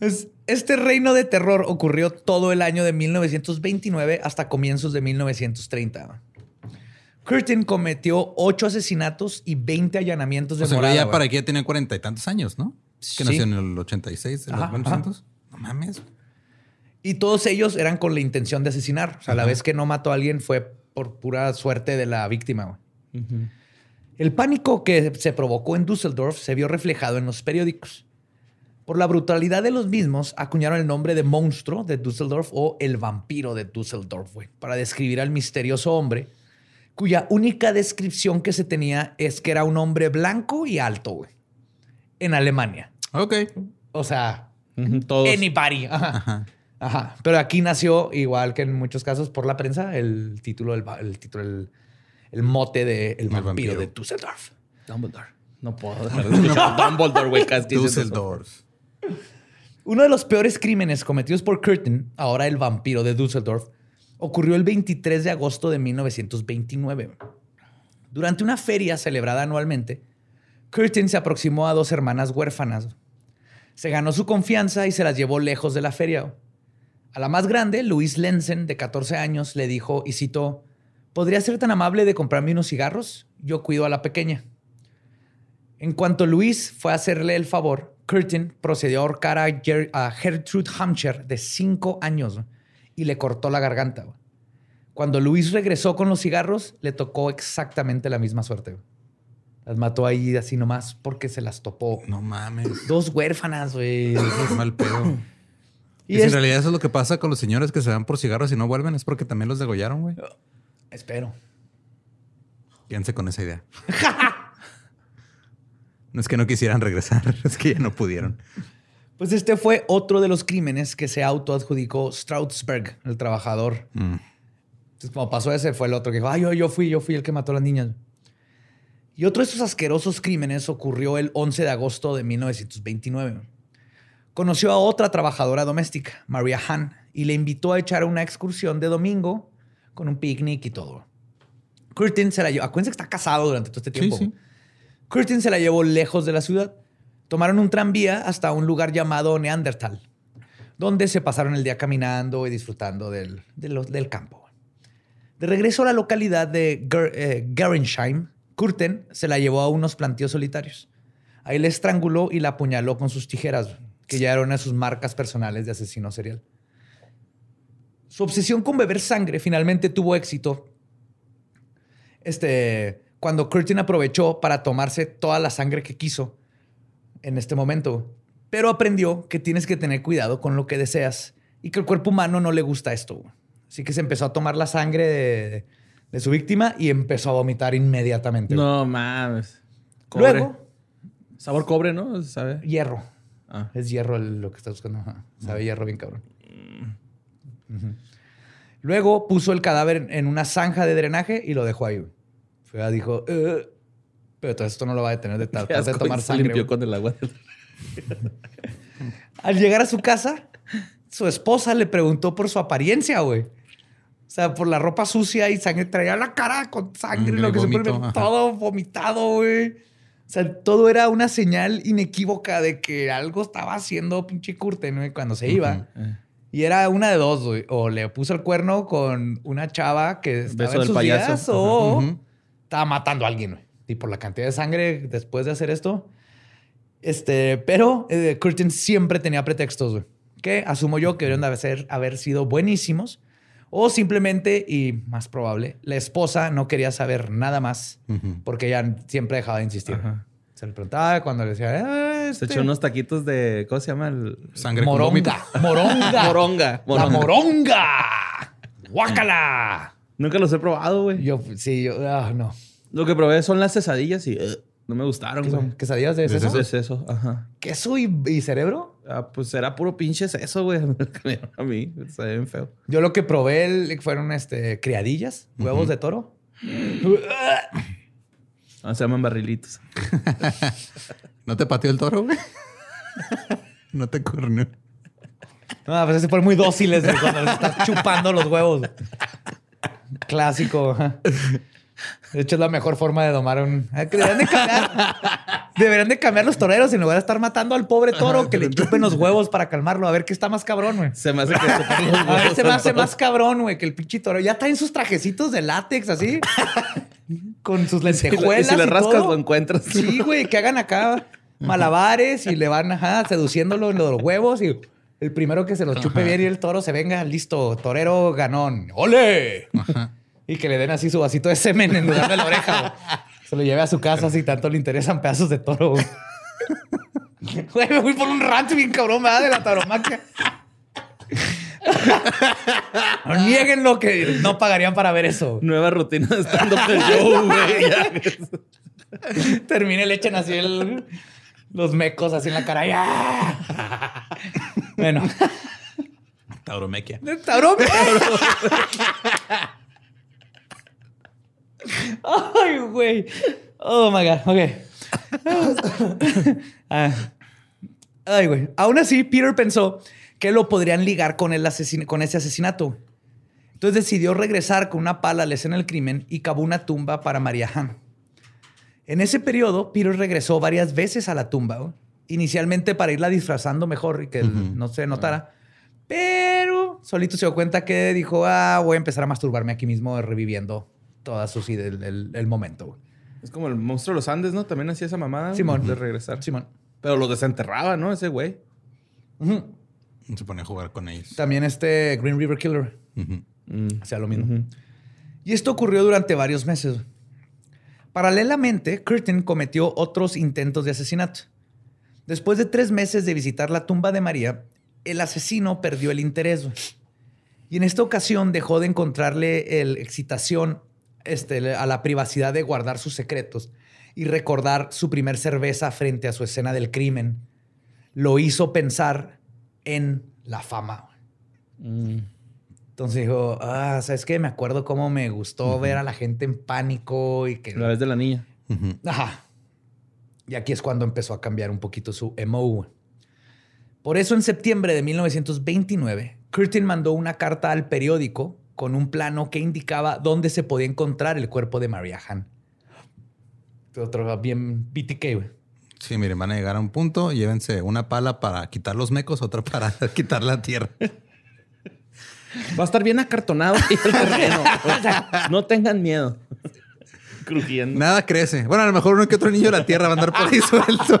Es- Este reino de terror ocurrió todo el año de 1929 hasta comienzos de 1930. Curtin cometió ocho asesinatos y 20 allanamientos de O sea, morada. ya para aquí ya tiene cuarenta y tantos años, ¿no? Que Sí. nació en el 86, en Ajá, los 1900. No mames. Y todos ellos eran con la intención de asesinar. O sea, la vez que no mató a alguien fue por pura suerte de la víctima. El pánico que se provocó en Düsseldorf se vio reflejado en los periódicos. Por la brutalidad de los mismos, acuñaron el nombre de monstruo de Düsseldorf o el vampiro de Düsseldorf, güey, para describir al misterioso hombre, cuya única descripción que se tenía es que era un hombre blanco y alto, güey, en Alemania. Ok. O sea, Todos. anybody. Ajá. Ajá. Ajá. Pero aquí nació, igual que en muchos casos por la prensa, el título, el, título, el, el mote de El vampiro, vampiro. de Düsseldorf. Dumbledore. No puedo dejar de escuchar Dumbledore, güey. [LAUGHS] Dusseldorf. Uno de los peores crímenes cometidos por Curtin, ahora el vampiro de Düsseldorf, ocurrió el 23 de agosto de 1929. Durante una feria celebrada anualmente, Curtin se aproximó a dos hermanas huérfanas. Se ganó su confianza y se las llevó lejos de la feria. A la más grande, Louise Lenzen, de 14 años, le dijo, y citó, ¿podría ser tan amable de comprarme unos cigarros? Yo cuido a la pequeña. En cuanto Luis fue a hacerle el favor, Curtin procedió a ahorcar a, Ger- a Gertrude Hampshire de cinco años y le cortó la garganta. Cuando Luis regresó con los cigarros, le tocó exactamente la misma suerte. Las mató ahí así nomás porque se las topó. No mames. Dos huérfanas, güey. Mal pedo. Y Y es- en realidad eso es lo que pasa con los señores que se van por cigarros y no vuelven, es porque también los degollaron, güey. Espero. Quédense con esa idea. [LAUGHS] no es que no quisieran regresar, [LAUGHS] es que ya no pudieron. Pues este fue otro de los crímenes que se autoadjudicó Straussberg, el trabajador. Mm. Entonces, como pasó ese, fue el otro que dijo, ay, yo, yo fui, yo fui el que mató a las niñas. Y otro de esos asquerosos crímenes ocurrió el 11 de agosto de 1929. Conoció a otra trabajadora doméstica, Maria Hahn, y le invitó a echar una excursión de domingo con un picnic y todo. Curtin se la llevó. Acuérdense que está casado durante todo este Sí, tiempo. sí. Curtin se la llevó lejos de la ciudad. Tomaron un tranvía hasta un lugar llamado Neandertal, donde se pasaron el día caminando y disfrutando del, campo. De regreso a la localidad de Ger- eh, Gerensheim, se la llevó a unos plantíos solitarios. Ahí le estranguló y la apuñaló con sus tijeras, que ya eran sus marcas personales de asesino serial. Su obsesión con beber sangre finalmente tuvo éxito este, cuando Curtin aprovechó para tomarse toda la sangre que quiso en este momento. Pero aprendió que tienes que tener cuidado con lo que deseas y que el cuerpo humano no le gusta esto. Así que se empezó a tomar la sangre de, de su víctima y empezó a vomitar inmediatamente. No mames. Cobre. Luego, Sabor cobre, ¿no? ¿Sabe? hierro. Ah. Es hierro el- lo que está buscando. Sabe hierro bien cabrón. Ujú. Luego puso el cadáver en- en una zanja de drenaje y lo dejó ahí. Fue, dijo, "Ugh". pero todo esto no lo va a detener de [LAUGHS] tratar de tomar y se sangre. limpió con el agua. [LAUGHS] Al llegar a su casa, su esposa le preguntó por su apariencia, güey. O sea, por la ropa sucia y sangre. Traía la cara con sangre, Sangre, lo que se pone todo vomitado, güey. O sea, todo era una señal inequívoca de que algo estaba haciendo pinche Curten, güey, cuando se iba. Y era una de dos, güey. O le puso el cuerno con una chava que estaba Beso en del sus payaso. días, o Ujú. Estaba matando a alguien, güey. Y por la cantidad de sangre después de hacer esto. Este, pero eh, Curtin siempre tenía pretextos, güey. Que asumo yo que deberían de haber, haber sido buenísimos. O simplemente, y más probable, la esposa no quería saber nada más porque ella siempre dejaba de insistir. Ajá. Se le preguntaba cuando le decía, "Ah, Se este, echó unos taquitos de. ¿Cómo se llama? El... Sangre con vómito. moronga, moronga, [LAUGHS] Moronga. la moronga, [LAUGHS] guácala. Nunca los he probado, güey. Yo, sí, yo, ah, no. Lo que probé son las quesadillas y eh, no me gustaron, ¿Qué güey. son? ¿Quesadillas de ¿De seso? Eso es eso, ajá. ¿Queso y, y cerebro? Ah, pues era puro pinche seso, güey. [LAUGHS] a mí. Está bien feo. Yo lo que probé el- fueron este, criadillas, huevos de toro. Ah, se llaman barrilitos. [LAUGHS] ¿No te pateó el toro, güey? [LAUGHS] no te corneó. No, pues se ponen muy dóciles güey, cuando les estás chupando los huevos. Clásico. ajá. De hecho, es la mejor forma de domar un. Que Deberían de cambiar. Deberían de cambiar los toreros en lugar de estar matando al pobre toro que le chupen los huevos para calmarlo. A ver qué está más cabrón, güey. Se me hace que se A ver, me hace más cabrón, güey, que el pinche toro. Ya está en sus trajecitos de látex, así. Con sus [LAUGHS] Y le- lentejuelas. y si le y rascas, todo. lo encuentras. Sí, güey, que hagan acá malabares y le van ajá, seduciéndolo en los huevos y el primero que se los chupe bien y el toro se venga, listo, torero ganón. ¡Ole! Y que le den así su vasito de semen en lugar de la oreja. güey. Se lo lleve a su casa si tanto le interesan pedazos de toro. Güey, [LAUGHS] Güey, me fui por un rancho bien cabrón, ¿verdad? De la tauromaquia. No nieguen lo que no pagarían para ver eso. Nueva rutina de stand-up del show, [LAUGHS] güey. Termine, le echen así el- los mecos así en la cara. ¡Ya! Bueno, Tauromequia. tauromaquia. [LAUGHS] [LAUGHS] Ay, güey. Oh my God. Ok. [COUGHS] Ah. Ay, güey. Aún así, Peter pensó que lo podrían ligar con, el asesin- con ese asesinato. Entonces decidió regresar con una pala a la escena del crimen y cavó una tumba para María Han. En ese periodo, Peter regresó varias veces a la tumba, inicialmente para irla disfrazando mejor y que Ujú. no se notara. Pero solito se dio cuenta que dijo, ah, voy a empezar a masturbarme aquí mismo reviviendo todas sus ideas, el, momento. Es como el monstruo de los Andes, ¿no? También hacía esa mamada. Simón. De regresar. Simón. Pero lo desenterraba, ¿no? Ese güey. Se pone a jugar con ellos. También este Green River Killer. Ujú. Mm. Hacía lo mismo. Y esto ocurrió durante varios meses. Paralelamente, Curtin cometió otros intentos de asesinato. Después de tres meses de visitar la tumba de María, el asesino perdió el interés. Y en esta ocasión dejó de encontrarle el excitación este, a la privacidad de guardar sus secretos y recordar su primer cerveza frente a su escena del crimen. Lo hizo pensar en la fama. Mm. Entonces dijo, ah, ¿sabes qué? Me acuerdo cómo me gustó ver a la gente en pánico y que... La vez de la niña. Ajá. Y aquí es cuando empezó a cambiar un poquito su MO. Por eso en septiembre de 1929, Curtin mandó una carta al periódico con un plano que indicaba dónde se podía encontrar el cuerpo de Maria Han. Otro bien BTK, güey. Sí, miren, van a llegar a un punto, llévense una pala para quitar los mecos, otra para [LAUGHS] quitar la tierra. Va a estar bien acartonado el terreno. no tengan miedo. Crujiendo. Nada crece. Bueno, a lo mejor uno que otro niño de la tierra va a andar por ahí [LAUGHS] suelto.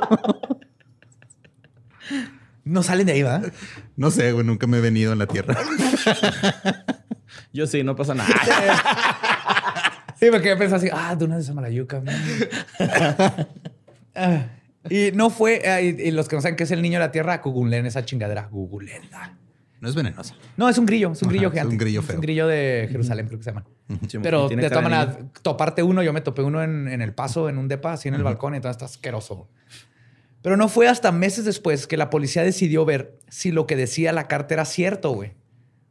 No salen de ahí, ¿verdad? No sé, güey, nunca me he venido en la tierra. [LAUGHS] Yo sí, no pasa nada. [LAUGHS] Sí, me quedé pensando así, ah, de una de Samalayuca. [LAUGHS] Ah, y no fue, ah, y, y los que no saben qué es el niño de la tierra, googleen esa chingadera, googlenla. No es venenosa. No, es un grillo, es un Ajá, grillo es gigante. un grillo Es feo. un grillo de Jerusalén, creo que se llama. Sí, Pero de todas maneras, toparte uno, yo me topé uno en, en el paso, en un depa, así en el balcón, y entonces está asqueroso. Pero no fue hasta meses después que la policía decidió ver si lo que decía la carta era cierto, güey.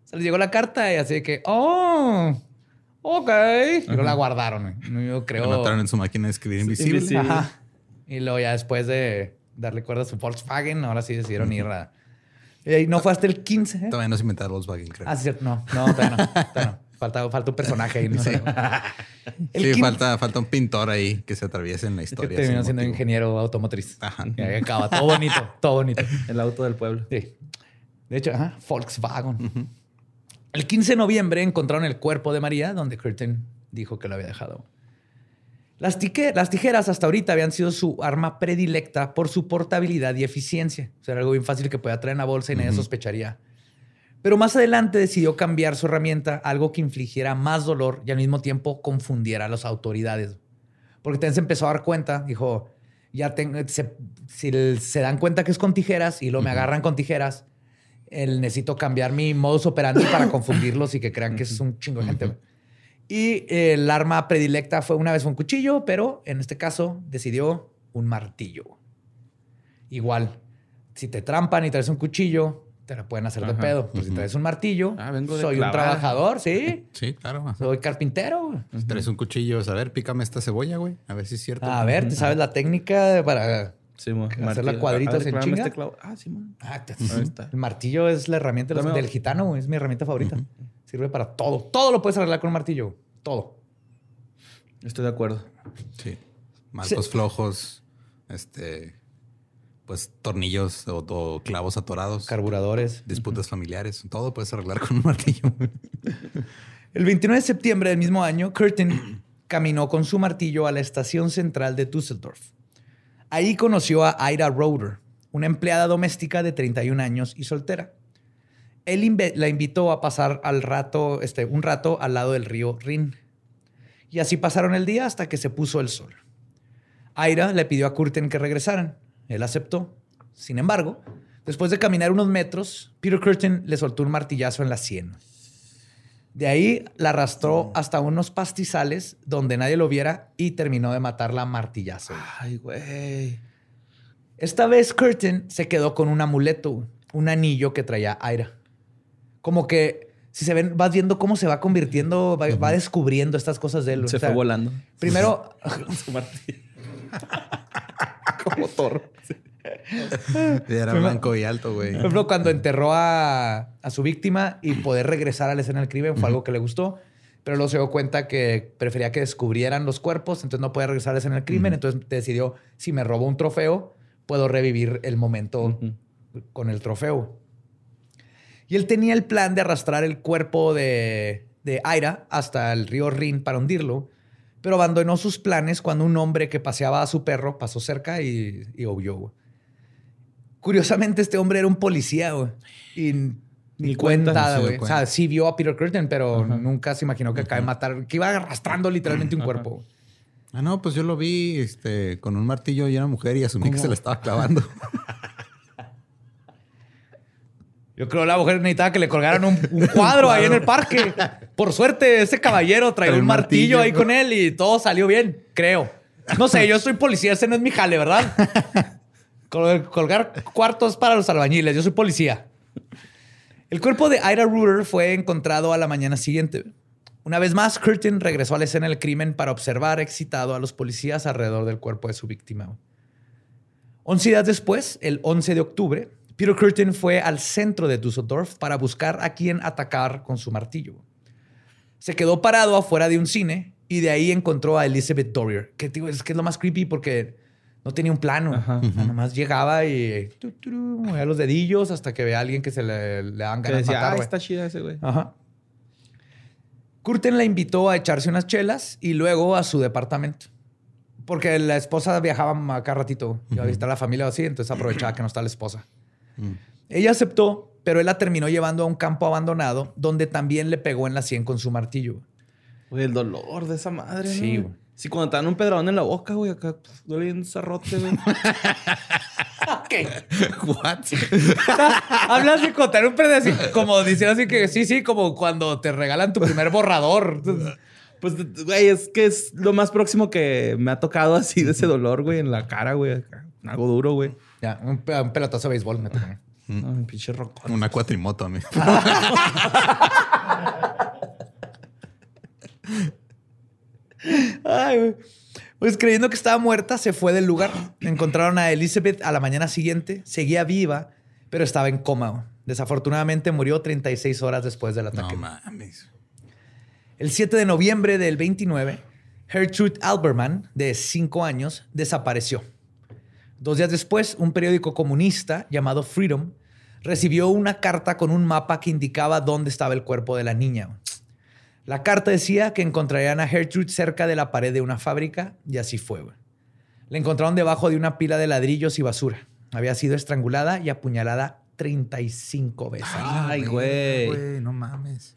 Se les llegó la carta y así de que, oh, ok. Y luego la guardaron, güey. Yo creo. Lo anotaron en su máquina de escribir invisible. invisible. Ajá. Y luego ya después de darle cuerda a su Volkswagen, ahora sí decidieron ir a... Y no fue hasta el 15. ¿eh? Todavía no se inventaron Volkswagen, creo. Ah, sí, cierto. No, no, todavía no. todavía no. Falta, falta un personaje ahí. ¿no? Sí. El sí, falta, falta un pintor ahí que se atraviese en la Es que historia. terminó siendo motivo. ingeniero automotriz. Ajá. Y ahí acaba. Todo bonito, todo bonito. El auto del pueblo. Sí. De hecho, ajá, Volkswagen. El 15 de noviembre encontraron el cuerpo de María, donde Curtin dijo que lo había dejado. Las, tijeras hasta ahorita habían sido su arma predilecta por su portabilidad y eficiencia. O sea, era algo bien fácil que podía traer en la bolsa y nadie sospecharía. Pero más adelante decidió cambiar su herramienta a algo que infligiera más dolor y al mismo tiempo confundiera a las autoridades. Porque también se empezó a dar cuenta, dijo, ya tengo, se- se dan cuenta que es con tijeras y luego me agarran con tijeras, el, necesito cambiar mi modus operandi para [COUGHS] confundirlos y que crean que es un chingo de gente. Y eh, el arma predilecta fue una vez un cuchillo, pero en este caso decidió un martillo. Igual, si te trampan y traes un cuchillo, te la pueden hacer de Ajá. pedo. Pero si traes un martillo, Ah, vengo de soy un clavar. trabajador, sí. [LAUGHS] Sí, claro. ajá. Soy carpintero. Si traes un cuchillo, a ver, pícame esta cebolla, güey. A ver si es cierto. A ver, ¿te sabes la técnica para Sí, mo. Hacerla Martillo. cuadritos A ver, en chinga. este clavo. Ah, sí, man. Ah, te- Ahí está. El martillo es la herramienta Dame- del gitano, es mi herramienta favorita. Sirve para todo. Todo lo puedes arreglar con un martillo. Todo. Estoy de acuerdo. Sí. Marcos flojos, este, pues tornillos o, o clavos atorados, Carburadores. disputas familiares, todo puedes arreglar con un martillo. [LAUGHS] El 29 de septiembre del mismo año, Curtin caminó con su martillo a la estación central de Düsseldorf. Ahí conoció a Ida Roder, una empleada doméstica de 31 años y soltera. Él la invitó a pasar al rato, este, un rato al lado del río Rin. Y así pasaron el día hasta que se puso el sol. Ida le pidió a Curtin que regresaran. Él aceptó. Sin embargo, después de caminar unos metros, Peter Curtin le soltó un martillazo en la sien. De ahí la arrastró hasta unos pastizales donde nadie lo viera y terminó de matarla a martillazo. Ay, güey. Esta vez Curtin se quedó con un amuleto, un anillo que traía Aira. Como que si se ven, vas viendo cómo se va convirtiendo, va, va descubriendo estas cosas de él. Se O sea, fue volando. Primero. [LAUGHS] [LAUGHS] Como toro. [LAUGHS] Era blanco y alto, güey. Por ejemplo, cuando enterró a, a su víctima y poder regresar a la escena del crimen fue algo que le gustó. Pero luego se dio cuenta que prefería que descubrieran los cuerpos, entonces no podía regresar a la escena del crimen. Entonces decidió, si me robo un trofeo, puedo revivir el momento con el trofeo. Y él tenía el plan de arrastrar el cuerpo de, de Aira hasta el río Rin para hundirlo, pero abandonó sus planes cuando un hombre que paseaba a su perro pasó cerca y, y huyó. Curiosamente, este hombre era un policía, güey. Y ni, Ni cuenta. No güey. O sea, sí vio a Peter Curtin, pero nunca se imaginó que acaba de matar, que iba arrastrando literalmente un cuerpo. güey. Ah, no, pues yo lo vi este, con un martillo y una mujer y asumí que se la estaba clavando. [LAUGHS] Yo creo que la mujer necesitaba que le colgaran un, un cuadro ahí en el parque. Por suerte, ese caballero traía Trae un un martillo, martillo, ahí ¿no? con él y todo salió bien, creo. No sé, yo soy policía, ese no es mi jale, ¿verdad? [LAUGHS] Col- colgar cuartos para los albañiles, yo soy policía. El cuerpo de Ida Ruder fue encontrado a la mañana siguiente. Una vez más, Curtin regresó a la escena del crimen para observar excitado a los policías alrededor del cuerpo de su víctima. Once días después, el 11 de octubre, Peter Curtin fue al centro de Düsseldorf para buscar a quién atacar con su martillo. Se quedó parado afuera de un cine y de ahí encontró a Elizabeth Dorier, que es que es lo más creepy porque no tenía un plano. Ajá. O sea, nomás llegaba y tu, tu, tu, movía los dedillos hasta que veía a alguien que se le, le dan ganas de matar. ah, güey. está chida ese güey. Ajá. Curtin la invitó a echarse unas chelas y luego a su departamento. Porque la esposa viajaba acá ratito. Iba a visitar a la familia o así, entonces aprovechaba que no está la esposa. Ella aceptó, pero él la terminó llevando a un campo abandonado donde también le pegó en la sien con su martillo. Güey, el dolor de esa madre, Sí, ¿no? Sí, cuando te dan un pedradón en la boca, güey, acá pues, duele un zarrote, güey. [LAUGHS] ¿Qué? [LAUGHS] What? [LAUGHS] Hablas de contar un pedacito, como diciendo así que sí, sí, como cuando te regalan tu primer borrador. Pues, güey, es que es lo más próximo que me ha tocado así de ese dolor, güey, en la cara, güey. Algo duro, güey. Ya, un, pe- un pelotazo de béisbol. me tocó. Ay, pinche rocón. Una cuatrimoto a mí. Ay, güey. Pues creyendo que estaba muerta, se fue del lugar. Encontraron a Elizabeth a la mañana siguiente. Seguía viva, pero estaba en coma. Desafortunadamente murió 36 horas después del ataque. No mames. El 7 de noviembre del 29, Gertrude Alberman, de 5 años, desapareció. Dos días después, un periódico comunista llamado Freedom recibió una carta con un mapa que indicaba dónde estaba el cuerpo de la niña. La carta decía que encontrarían a Gertrude cerca de la pared de una fábrica y así fue. güey. La encontraron debajo de una pila de ladrillos y basura. Había sido estrangulada y apuñalada 35 veces. Ay, güey. No mames.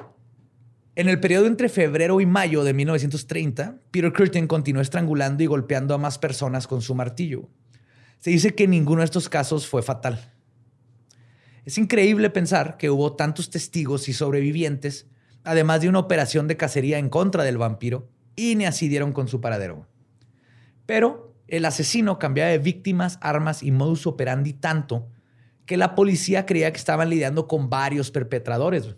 En el periodo entre febrero y mayo de 1930, Peter Curtin continuó estrangulando y golpeando a más personas con su martillo. Se dice que ninguno de estos casos fue fatal. Es increíble pensar que hubo tantos testigos y sobrevivientes, además de una operación de cacería en contra del vampiro, y ni así dieron con su paradero. Pero el asesino cambiaba de víctimas, armas y modus operandi tanto que la policía creía que estaban lidiando con varios perpetradores.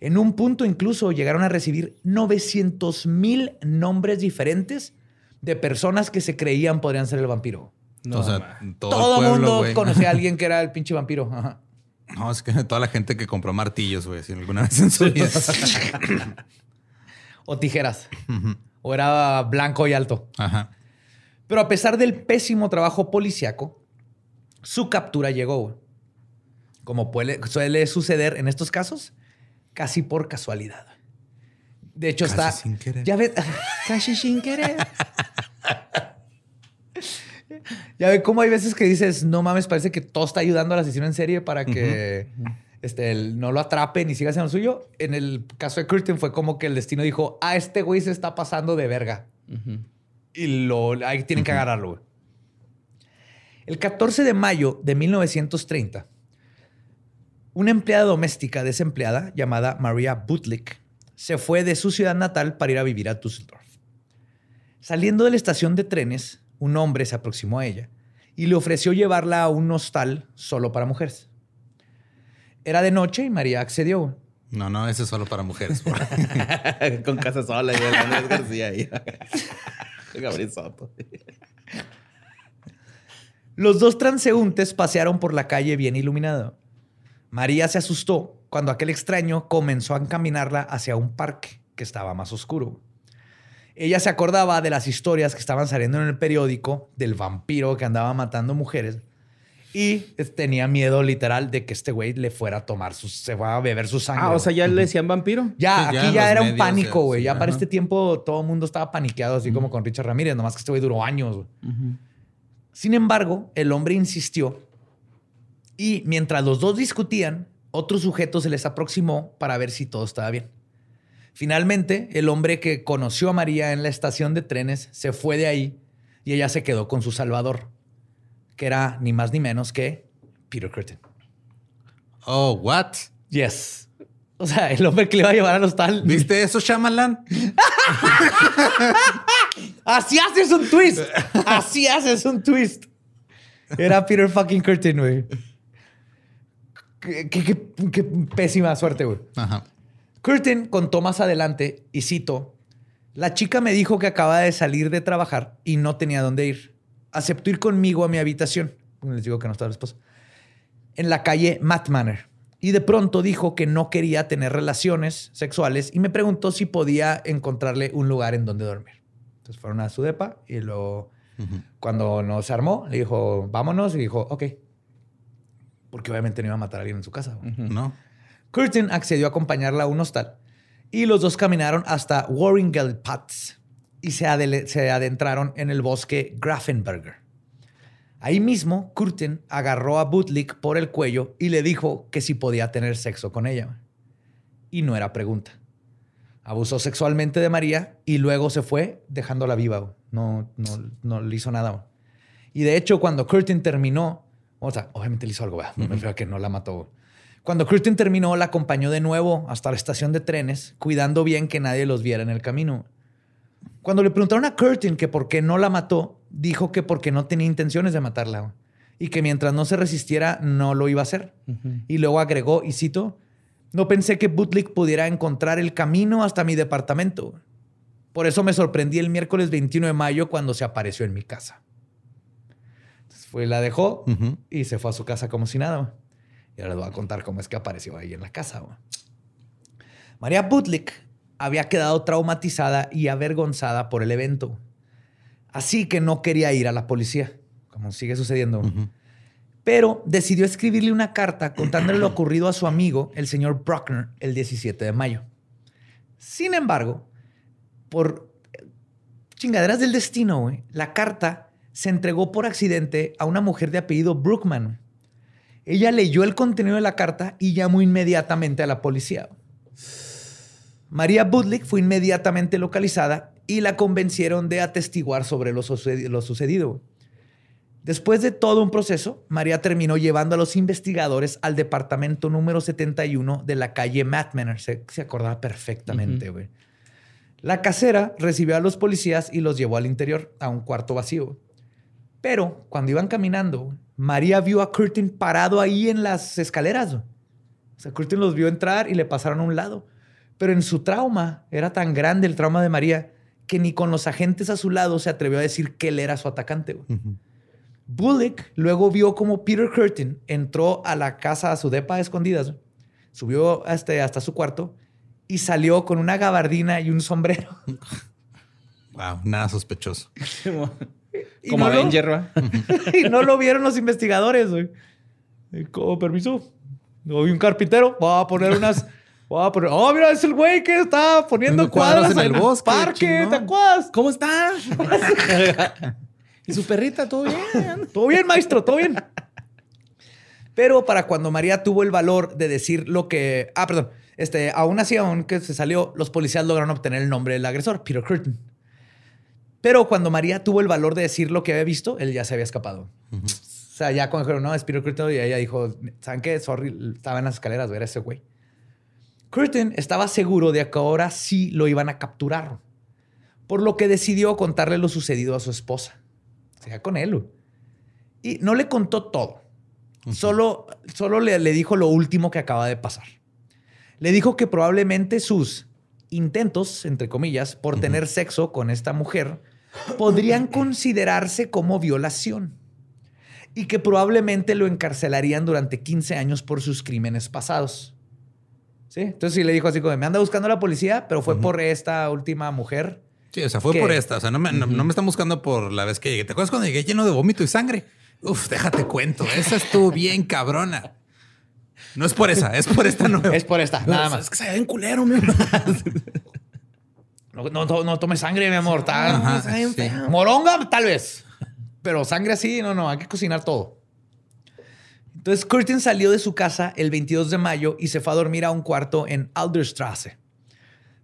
En un punto incluso llegaron a recibir 900 mil nombres diferentes de personas que se creían podrían ser el vampiro. o sea, todo, Todo el pueblo, mundo güey. conocía a [LAUGHS] alguien que era el pinche vampiro. Ajá. No, es que [LAUGHS] toda la gente que compró martillos, güey, si alguna vez en su vida. O tijeras. O era blanco y alto. Ajá. Pero a pesar del pésimo trabajo policiaco, su captura llegó. güey. Como puede- suele suceder en estos casos, casi por casualidad. De hecho, Casi está. sin querer. Ya ves, [LAUGHS] casi sin querer. Ya ve cómo hay veces que dices, no mames, parece que todo está ayudando al asesino en serie para que este, el- no lo atrapen y siga haciendo lo suyo. En el caso de Curtin fue como que el destino dijo, ah, este güey se está pasando de verga y lo, ahí tienen que agarrarlo. güey. El 14 de mayo de 1930, una empleada doméstica desempleada llamada Maria Butlick se fue de su ciudad natal para ir a vivir a Düsseldorf. Saliendo de la estación de trenes, un hombre se aproximó a ella y le ofreció llevarla a un hostal solo para mujeres. Era de noche y María accedió. No, no, ese es solo para mujeres. por- [LAUGHS] Con casa sola y el Andrés García ahí. [LAUGHS] Gabriel Soto. Los dos transeúntes pasearon por la calle bien iluminada. María se asustó cuando aquel extraño comenzó a encaminarla hacia un parque que estaba más oscuro. Ella se acordaba de las historias que estaban saliendo en el periódico del vampiro que andaba matando mujeres y tenía miedo literal de que este güey le fuera a tomar su, se va a beber su sangre. Ah, o sea, ya le decían vampiro. Ya, Sí, aquí ya era un pánico, güey. sí, Ya para este tiempo todo el mundo estaba paniqueado, así como con Richard Ramírez, nomás que este güey duró años. Sin embargo, el hombre insistió y mientras los dos discutían, otro sujeto se les aproximó para ver si todo estaba bien. Finalmente, el hombre que conoció a María en la estación de trenes se fue de ahí y ella se quedó con su salvador, que era ni más ni menos que Peter Curtin. Oh, what? Yes. O sea, el hombre que le iba a llevar al hostal. ¿Viste eso, Shyamalan? [LAUGHS] Así haces un twist. Así haces un twist. Era Peter fucking Curtin, güey. Qué, qué- qué- qué pésima suerte, güey. Ajá. Curtin contó más adelante, y cito, la chica me dijo que acaba de salir de trabajar y no tenía dónde ir. Aceptó ir conmigo a mi habitación. Les digo que no estaba el esposo. En la calle Matt Manor. Y de pronto dijo que no quería tener relaciones sexuales y me preguntó si podía encontrarle un lugar en donde dormir. Entonces fueron a su depa y luego, cuando no se armó, le dijo, vámonos. Y dijo, ok. Porque obviamente no iba a matar a alguien en su casa. No. Curtin accedió a acompañarla a un hostal y los dos caminaron hasta Warringelplatz y se, se adentraron en el bosque Grafenberger. Ahí mismo, Curtin agarró a Butlik por el cuello y le dijo que si podía tener sexo con ella. Y no era pregunta. Abusó sexualmente de María y luego se fue dejándola viva. No, no, no le hizo nada. Y de hecho, cuando Curtin terminó, O sea, obviamente le hizo algo, ¿verdad? me refiero a que no la mató. Cuando Curtin terminó, la acompañó de nuevo hasta la estación de trenes, cuidando bien que nadie los viera en el camino. Cuando le preguntaron a Curtin que por qué no la mató, dijo que porque no tenía intenciones de matarla y que mientras no se resistiera no lo iba a hacer. Y luego agregó, y cito, no pensé que Butlick pudiera encontrar el camino hasta mi departamento. Por eso me sorprendí el miércoles 21 de mayo cuando se apareció en mi casa. Entonces fue, la dejó y se fue a su casa como si nada. Y ahora les voy a contar cómo es que apareció ahí en la casa. güey. María Butlick había quedado traumatizada y avergonzada por el evento. Así que no quería ir a la policía, como sigue sucediendo. Pero decidió escribirle una carta contándole lo [CLEARS THROAT] ocurrido a su amigo, el señor Bruckner, el 17 de mayo. Sin embargo, por chingaderas del destino, la carta se entregó por accidente a una mujer de apellido Brookman. Ella leyó el contenido de la carta y llamó inmediatamente a la policía. María Budlick fue inmediatamente localizada y la convencieron de atestiguar sobre lo, sucedi- lo sucedido. Después de todo un proceso, María terminó llevando a los investigadores al departamento número 71 de la calle Matt Manor. Se, se acordaba perfectamente, güey. La casera recibió a los policías y los llevó al interior, a un cuarto vacío. Pero cuando iban caminando, María vio a Curtin parado ahí en las escaleras. O sea, Curtin los vio entrar y le pasaron a un lado. Pero en su trauma, era tan grande el trauma de María que ni con los agentes a su lado se atrevió a decir que él era su atacante. Bullock luego vio como Peter Curtin entró a la casa, a su depa a escondidas, subió hasta, hasta su cuarto y salió con una gabardina y un sombrero. [LAUGHS] Wow, nada sospechoso. [LAUGHS] Y Como no lo- Avenger, ¿va? [LAUGHS] y no lo vieron los investigadores, güey. Con permiso. No vi un carpintero. Voy a poner unas. Voy a poner. Oh, mira, es el güey que está poniendo cuadros cuadros en el bosque, parque. chingón. ¿Te acuerdas? ¿Cómo está? [LAUGHS] ¿Y su perrita? ¿Todo bien? Todo bien, maestro, todo bien. Pero para cuando María tuvo el valor de decir lo que. Ah, perdón. Este, aún así, aún que se salió, los policías lograron obtener el nombre del agresor, Peter Curtin. Pero cuando María tuvo el valor de decir lo que había visto, él ya se había escapado. O sea, ya cuando dijeron, no, es Peter Curtin, y ella dijo, ¿saben qué? Sorry, estaba en las escaleras, era ese güey. Curtin estaba seguro de que ahora sí lo iban a capturar, por lo que decidió contarle lo sucedido a su esposa. O sea, con él. Y no le contó todo. Solo, solo le, le dijo lo último que acaba de pasar. Le dijo que probablemente sus intentos, entre comillas, por tener sexo con esta mujer podrían considerarse como violación y que probablemente lo encarcelarían durante 15 años por sus crímenes pasados. ¿Sí? Entonces sí le dijo así como, me anda buscando la policía, pero fue por esta última mujer. Sí, o sea, fue por esta. O sea, no me, no- no me están buscando por la vez que llegué. ¿Te acuerdas cuando llegué lleno de vómito y sangre? Uf, déjate cuento. Esa estuvo bien cabrona. No es por esa, es por esta nueva. Es por esta, nada Es más. que se culero, mi. No, no, no, no tome sangre, mi amor. Está- Ajá, está bien sí. feo. Moronga, tal vez. Pero sangre así, no, no, hay que cocinar todo. Entonces, Curtin salió de su casa el 22 de mayo y se fue a dormir a un cuarto en Alderstrasse.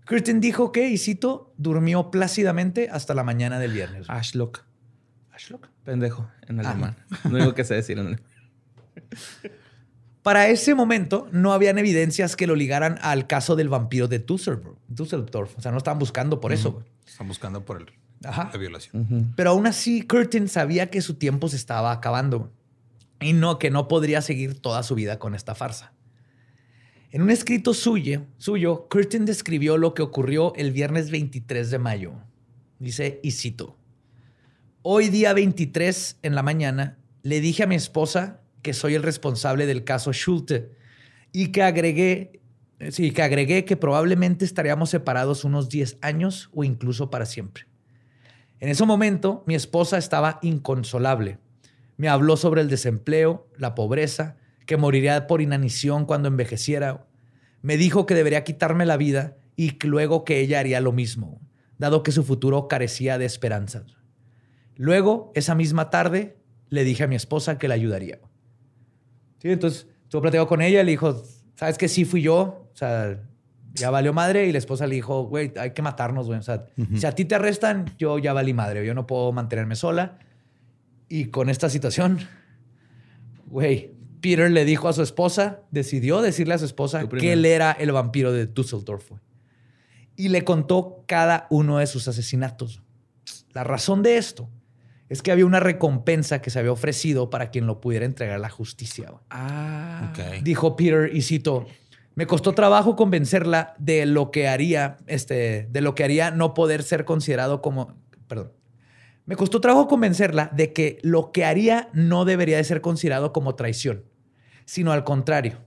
Curtin dijo que, y cito, durmió plácidamente hasta la mañana del viernes. Ashlock. Ashlock. Pendejo en Ah. alemán. Lo único que sé decir en alemán. [LAUGHS] Para ese momento, no habían evidencias que lo ligaran al caso del vampiro de Düsseldorf. O sea, no estaban buscando por eso. güey. Están buscando por el- Ajá. la violación. Pero aún así, Curtin sabía que su tiempo se estaba acabando y no que no podría seguir toda su vida con esta farsa. En un escrito suyo, suyo, Curtin describió lo que ocurrió el viernes 23 de mayo. Dice, y cito, hoy día 23 en la mañana le dije a mi esposa que soy el responsable del caso Schulte y que agregué, eh, sí, que agregué que probablemente estaríamos separados unos 10 años o incluso para siempre. En ese momento, mi esposa estaba inconsolable. Me habló sobre el desempleo, la pobreza, que moriría por inanición cuando envejeciera. Me dijo que debería quitarme la vida y luego que ella haría lo mismo, dado que su futuro carecía de esperanzas. Luego, esa misma tarde, le dije a mi esposa que la ayudaría. Sí, entonces, estuvo platicando con ella, le dijo, ¿sabes que sí fui yo? O sea, ya valió madre y la esposa le dijo, güey, hay que matarnos, güey. O sea, si a ti te arrestan, yo ya valí madre, yo no puedo mantenerme sola. Y con esta situación, Güey, Peter le dijo a su esposa, decidió decirle a su esposa que él era el vampiro de Dusseldorf. güey. Y le contó cada uno de sus asesinatos. La razón de esto es que había una recompensa que se había ofrecido para quien lo pudiera entregar a la justicia. Ah. Dijo Peter y cito, me costó trabajo convencerla de lo que haría, este, de lo que haría no poder ser considerado como, perdón, me costó trabajo convencerla de que lo que haría no debería de ser considerado como traición, sino al contrario,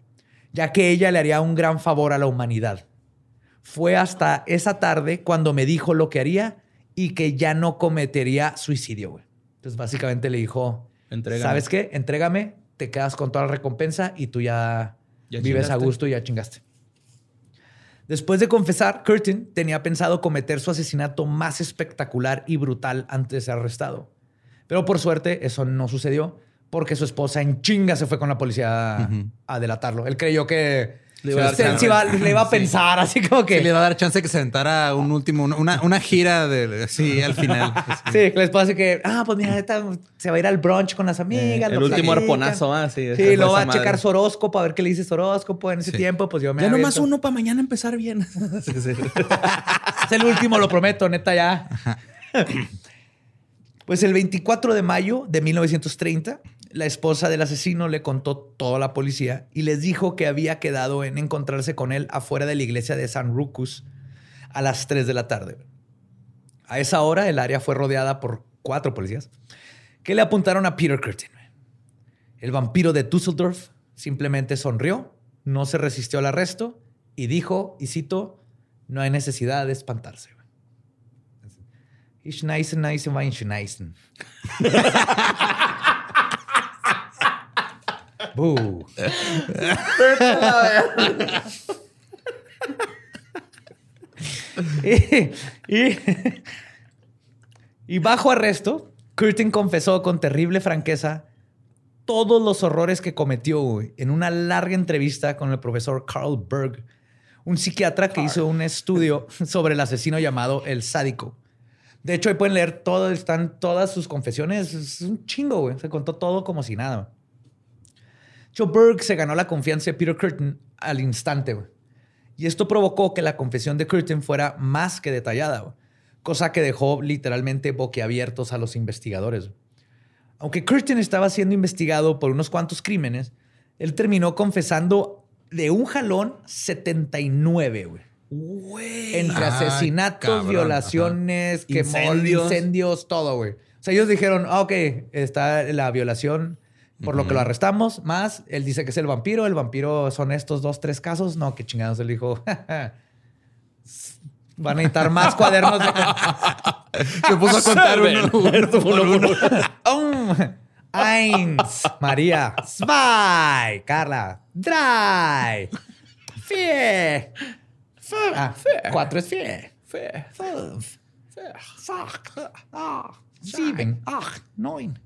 ya que ella le haría un gran favor a la humanidad. Fue hasta esa tarde cuando me dijo lo que haría y que ya no cometería suicidio. güey. Entonces básicamente le dijo, Entrégame. ¿sabes qué? Entrégame, te quedas con toda la recompensa y tú ya, Ya vives a gusto y ya chingaste. Después de confesar, Curtin tenía pensado cometer su asesinato más espectacular y brutal antes de ser arrestado. Pero por suerte eso no sucedió porque su esposa en chinga se fue con la policía a delatarlo. Él creyó que Le iba a dar se- chance. se iba- le iba a [LAUGHS] pensar así como que... Le va a dar chance de que se sentara un último, una, una gira de sí al final. [LAUGHS] Sí, que la esposa así que, ah, pues mira, esta se va a ir al brunch con las Eh, amigas. el lo último platican. arponazo, ah, sí. Sí, luego va a checar su horóscopo, a ver qué le dice su horóscopo en ese Sí. tiempo. Pues yo me Ya nomás uno para mañana empezar bien. [LAUGHS] Sí, sí. Es el último, lo prometo, neta ya. Pues el 24 de mayo de 1930, la esposa del asesino le contó todo a la policía y les dijo que había quedado en encontrarse con él afuera de la iglesia de San Rucus a las 3 de la tarde. A esa hora, el área fue rodeada por cuatro policías que le apuntaron a Peter Curtin. El vampiro de Dusseldorf simplemente sonrió, no se resistió al arresto y dijo, y cito, no hay necesidad de espantarse. Ich schneisen, neisen, [LAUGHS] [LAUGHS] y, y- y bajo arresto, Curtin confesó con terrible franqueza todos los horrores que cometió en una larga entrevista con el profesor Carl Berg, un psiquiatra que hizo un estudio [LAUGHS] sobre el asesino llamado el sádico. De hecho, ahí pueden leer todo, están todas sus confesiones. Es un chingo, güey. Se contó todo como si nada. Joe Berg se ganó la confianza de Peter Curtin al instante, güey. Y esto provocó que la confesión de Curtin fuera más que detallada, güey. cosa que dejó literalmente boquiabiertos a los investigadores. Aunque Curtin estaba siendo investigado por unos cuantos crímenes, él terminó confesando de un jalón 79, güey. Entre Ah, asesinatos, cabrón, violaciones, quemó- Incendios. incendios, todo, güey. O sea, ellos dijeron, ah, ok, está la violación por lo que lo arrestamos, más él dice que es el vampiro, el vampiro son estos dos, tres casos. No, qué chingados. Él dijo, [LAUGHS] van a necesitar más cuadernos. de- [LAUGHS] Se puso a contar uno, uno [LAUGHS] uno. Um, eins, María, zwei, Carla, drei, vier, ah, cuatro es vier, fünf, sechs, ah, sieben, acht, neun.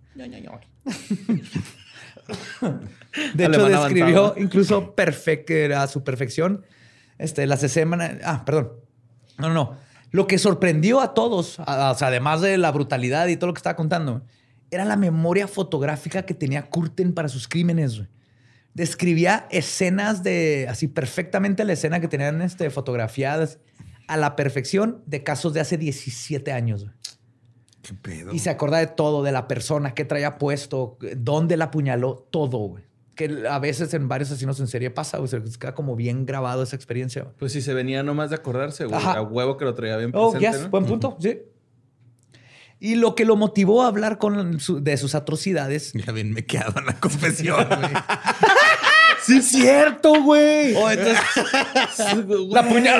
[LAUGHS] De hecho, describió avanzado. incluso perfecto, a su perfección, este, las semanas. Ah, perdón. No, no, no. Lo que sorprendió a todos, a- o sea, además de la brutalidad y todo lo que estaba contando, era la memoria fotográfica que tenía Curtin para sus crímenes. güey. Describía escenas de, así perfectamente la escena que tenían este, fotografiadas a la perfección de casos de hace 17 años. güey. ¿Qué pedo? Y se acuerda de todo, de la persona, qué traía puesto, dónde la apuñaló, todo, güey. Que a veces en varios asesinos en serie pasa, güey. Se queda como bien grabado esa experiencia. güey. Pues si se venía nomás de acordarse, güey. Ajá. A huevo que lo traía bien Oh, presente, yes, ¿no? buen punto, sí. Y lo que lo motivó a hablar con su- de sus atrocidades. Ya bien me quedado en la confesión, güey. [LAUGHS] Sí, es cierto, güey. Oh, entonces, La puñeta.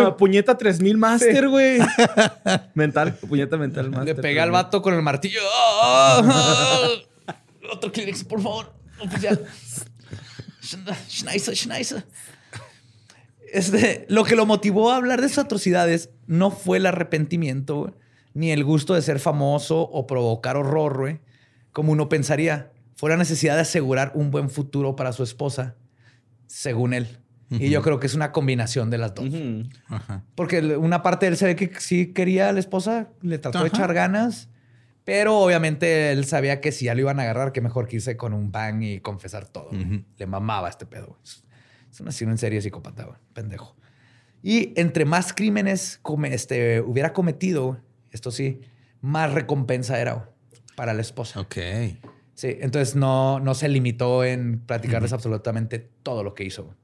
Una puñeta 3000 Master, güey. [LAUGHS] mental, puñeta mental Master. le pega al vato con el martillo. [LAUGHS] Otro Kleenex, por favor. Oficial. Schneise, Schneise. Este, lo que lo motivó a hablar de sus atrocidades no fue el arrepentimiento, güey, ni el gusto de ser famoso o provocar horror, güey, como uno pensaría. Fue la necesidad de asegurar un buen futuro para su esposa, según él. Y yo creo que es una combinación de las dos. Ujú. Ajá. Porque una parte de él se ve que sí quería a la esposa, le trató de Ajá. echar ganas, Pero obviamente él sabía que si ya lo iban a agarrar, que mejor que irse con un bang y confesar todo. güey. Le mamaba este pedo. güey. Es un asesino en serie psicópata, güey. pendejo. Y entre más crímenes come- este, hubiera cometido, esto sí, más recompensa era güey, para la esposa. Ok. Sí, entonces no, no se limitó en platicarles absolutamente todo lo que hizo.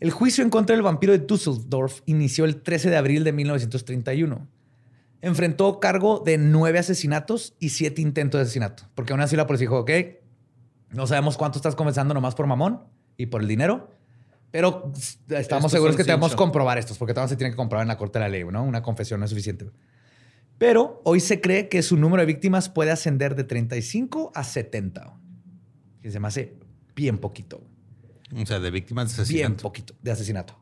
El juicio en contra del vampiro de Dusseldorf inició el 13 de abril de 1931. Enfrentó cargo de nueve asesinatos y siete intentos de asesinato. Porque aún así la policía dijo, ok, no sabemos cuánto estás comenzando nomás por mamón y por el dinero, pero estamos Estos seguros que tenemos que cinco. comprobar estos, porque también se tiene que comprobar en la corte de la ley, ¿no? Una confesión no es suficiente. Pero hoy se cree que su número de víctimas puede ascender de 35 a 70. Que se me hace bien poquito. O sea, de víctimas de Bien asesinato. poquito de asesinato.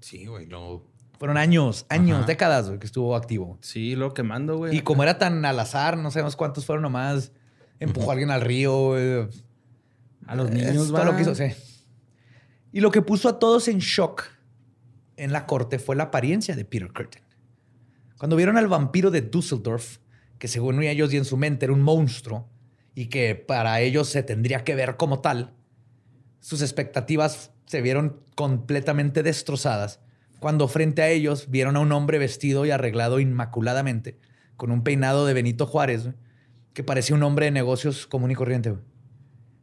Sí, güey. No. Fueron años, años, Ajá. décadas güey, que estuvo activo. Sí, lo quemando, güey. Y como era tan al azar, no sabemos cuántos fueron nomás. Empujó a alguien al río. güey. A los niños, todo va. lo que hizo, sí. Y lo que puso a todos en shock en la corte fue la apariencia de Peter Curtin. Cuando vieron al vampiro de Dusseldorf, que según ellos y en su mente era un monstruo y que para ellos se tendría que ver como tal, sus expectativas se vieron completamente destrozadas cuando frente a ellos vieron a un hombre vestido y arreglado inmaculadamente, con un peinado de Benito Juárez, que parecía un hombre de negocios común y corriente.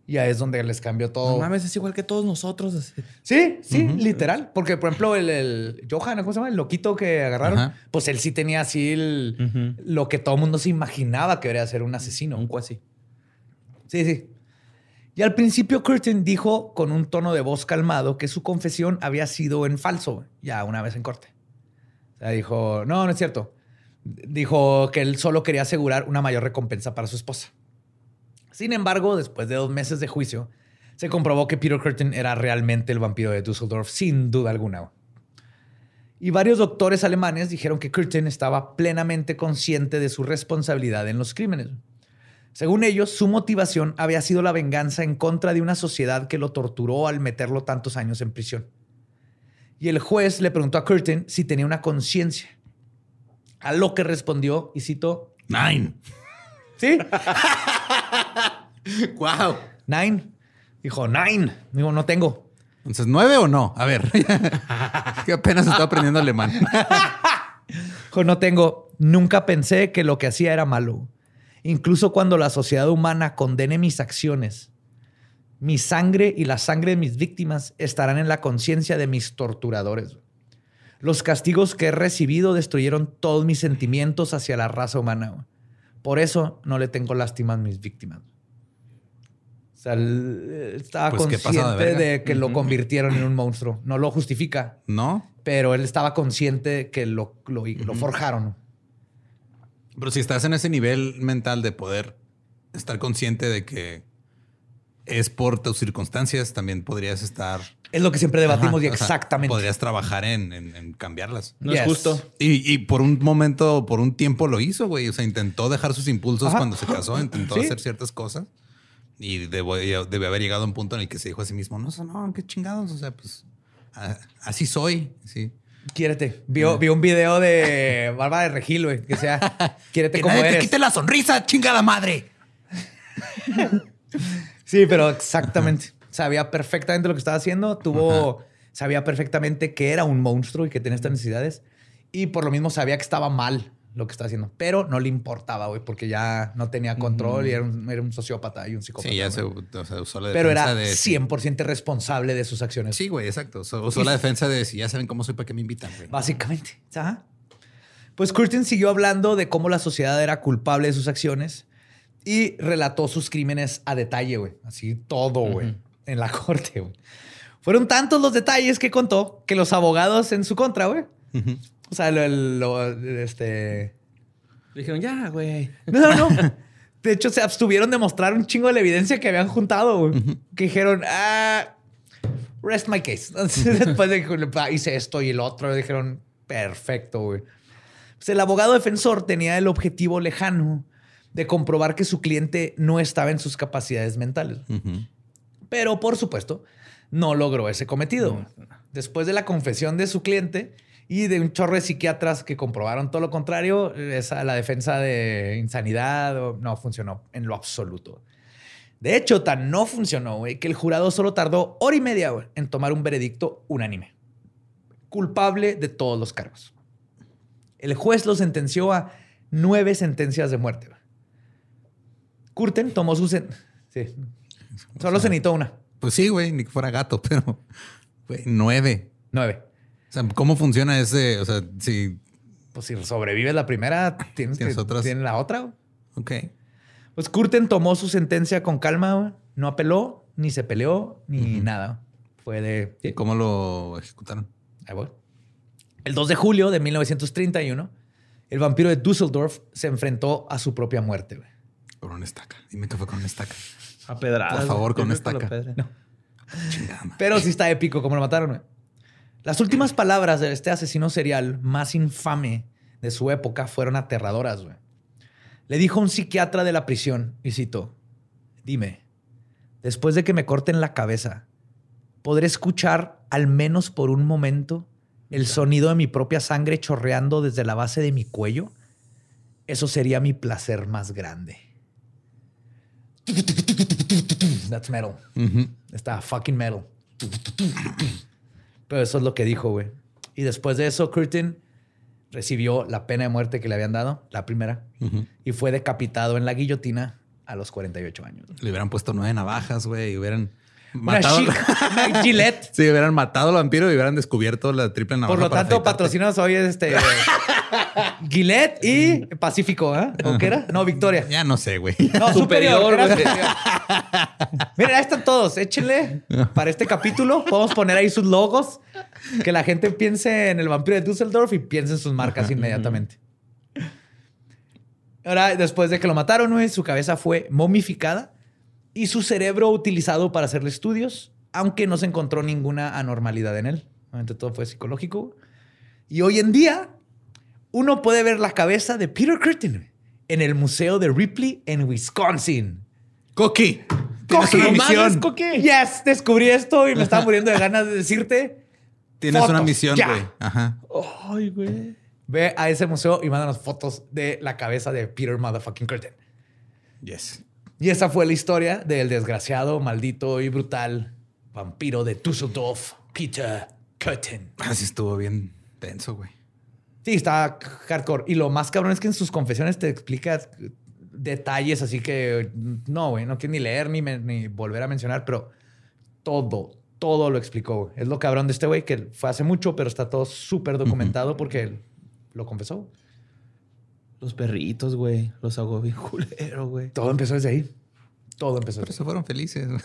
Y ahí es donde les cambió todo. No mames, es igual que todos nosotros. así. Sí, sí, literal. Porque, por ejemplo, el, el Johan, ¿cómo se llama? El loquito que agarraron. Ajá. Pues él sí tenía así el- lo que todo el mundo se imaginaba que debería ser un asesino. Un cuasi. Sí, sí. Y al principio Curtin dijo con un tono de voz calmado que su confesión había sido en falso, ya una vez en corte. O sea, dijo, no, no es cierto. Dijo que él solo quería asegurar una mayor recompensa para su esposa. Sin embargo, después de dos meses de juicio, se comprobó que Peter Curtin era realmente el vampiro de Dusseldorf, sin duda alguna. Y varios doctores alemanes dijeron que Curtin estaba plenamente consciente de su responsabilidad en los crímenes. Según ellos, su motivación había sido la venganza en contra de una sociedad que lo torturó al meterlo tantos años en prisión. Y el juez le preguntó a Curtin si tenía una conciencia. A lo que respondió, y cito, Nine. ¿Sí? [LAUGHS] Wow. Nine. Dijo, nine. Digo, no tengo. Entonces, ¿nueve o no? A ver. [LAUGHS] que apenas estoy aprendiendo alemán. [LAUGHS] Dijo, no tengo. Nunca pensé que lo que hacía era malo. Incluso cuando la sociedad humana condene mis acciones, mi sangre y la sangre de mis víctimas estarán en la conciencia de mis torturadores. Los castigos que he recibido destruyeron todos mis sentimientos hacia la raza humana. Por eso no le tengo lástima a mis víctimas. O sea, él estaba Pues, ¿qué consciente de que lo convirtieron en un monstruo. No lo justifica, ¿No? pero él estaba consciente que lo, lo, lo forjaron. Pero si estás en ese nivel mental de poder estar consciente de que es por tus circunstancias, también podrías estar. Es lo que siempre debatimos Ajá, y o sea, exactamente. podrías trabajar en, en- en cambiarlas. No Yes. es justo. Y, y por un momento, por un tiempo lo hizo, güey. O sea, intentó dejar sus impulsos Ajá. cuando se casó, [LAUGHS] intentó Sí. hacer ciertas cosas. Y debe, debe haber llegado a un punto en el que se dijo a sí mismo, no, eso no, qué chingados. O sea, pues a- así soy. Sí. Quiérete. Vio, vio un video de Bárbara de Regil, güey, que sea, [LAUGHS] quiérete Que como nadie te eres. quite la sonrisa, chingada madre. [LAUGHS] Sí, pero exactamente. Sabía perfectamente lo que estaba haciendo. Tuvo, sabía perfectamente que era un monstruo y que tenía estas necesidades. Y por lo mismo sabía que estaba mal lo que estaba haciendo. Pero no le importaba, güey, porque ya no tenía control y era un, era un sociópata y un psicópata. Sí, ya se, o sea, usó la Pero defensa era de... 100% responsable de sus acciones. Sí, güey, exacto. Usó, usó la defensa de si ya saben cómo soy, ¿para qué me invitan? güey? Básicamente. Ajá. Pues Curtin siguió hablando de cómo la sociedad era culpable de sus acciones y relató sus crímenes a detalle, güey. Así todo, güey. En la [LAUGHS] corte, güey. Fueron tantos los detalles que contó que los abogados en su contra, güey. O sea, lo, lo- este... Le dijeron, ya, güey. No, no, no. De hecho, se abstuvieron de mostrar un chingo de la evidencia que habían juntado, güey. Que dijeron, ah, rest my case. [LAUGHS] Entonces, después de que hice esto y el otro, dijeron, perfecto, güey. Pues el abogado defensor tenía el objetivo lejano de comprobar que su cliente no estaba en sus capacidades mentales. Pero, por supuesto, no logró ese cometido. Después de la confesión de su cliente, Y de un chorro de psiquiatras que comprobaron todo lo contrario, esa, la defensa de insanidad no funcionó en lo absoluto. De hecho, tan no funcionó, güey, que el jurado solo tardó hora y media güey, en tomar un veredicto unánime. Culpable de todos los cargos. El juez lo sentenció a nueve sentencias de muerte. Curten tomó su... Sí. Solo se necesitó una. Pues sí, güey, ni que fuera gato, [LAUGHS] pero güey, nueve. Nueve. O sea, ¿cómo funciona ese? O sea, si. Pues si sobrevives la primera, tienes, Tienes que, otras. tienes la otra. güey. Ok. Pues Curten tomó su sentencia con calma, güey. no apeló, ni se peleó, ni nada. Fue de... ¿Y cómo lo ejecutaron? Ahí voy. El 2 de julio de 1931, el vampiro de Düsseldorf se enfrentó a su propia muerte. güey. Con una estaca. Dime que fue con una estaca. A pedradas. Por favor, con que estaca. Chingada madre. Pero sí está épico como lo mataron. güey. Las últimas palabras de este asesino serial más infame de su época fueron aterradoras. güey. Le dijo a un psiquiatra de la prisión, y cito, dime, después de que me corten la cabeza, ¿podré escuchar al menos por un momento el sonido de mi propia sangre chorreando desde la base de mi cuello? Eso sería mi placer más grande. That's metal. Está fucking metal. Pero eso es lo que dijo, güey. Y después de eso, Curtin recibió la pena de muerte que le habían dado, la primera, y fue decapitado en la guillotina a los 48 años. Le hubieran puesto nueve navajas, güey, y hubieran matado. [LAUGHS] una Gillette. Sí, hubieran matado al vampiro y hubieran descubierto la triple navaja. Por lo tanto, patrocinados hoy es este Gillette y Pacífico, ¿eh? ¿O qué era? No, Victoria. Ya no sé, güey. No, Superior, superior. era superior. Miren, ahí están todos. Échenle para este capítulo. Podemos poner ahí sus logos. Que la gente piense en el vampiro de Düsseldorf y piense en sus marcas inmediatamente. Ahora, después de que lo mataron, güey, su cabeza fue momificada y su cerebro utilizado para hacerle estudios, aunque no se encontró ninguna anormalidad en él. Obviamente todo fue psicológico. Y hoy en día, uno puede ver la cabeza de Peter Curtin en el Museo de Ripley en Wisconsin. Coqui. Coqui, mames, misión. Coqui. Yes, descubrí esto y me estaba muriendo de ganas de decirte. Tienes Fotos, una misión, ya. güey. Ajá. Ay, güey. Ve a ese museo y mándanos fotos de la cabeza de Peter Motherfucking Curtin. Yes. Y esa fue la historia del desgraciado, maldito y brutal vampiro de Düsseldorf, Peter Curtin. Así estuvo bien tenso, güey. Sí, está hardcore. Y lo más cabrón es que en sus confesiones te explica detalles, así que no, güey, no quiero ni leer ni, me- ni volver a mencionar, pero todo, todo lo explicó. güey. Es lo cabrón de este güey que fue hace mucho, pero está todo súper documentado porque él lo confesó. Los perritos, güey. Los hago bien culero, güey. Todo empezó desde ahí. Todo empezó Pero desde se fueron felices. güey.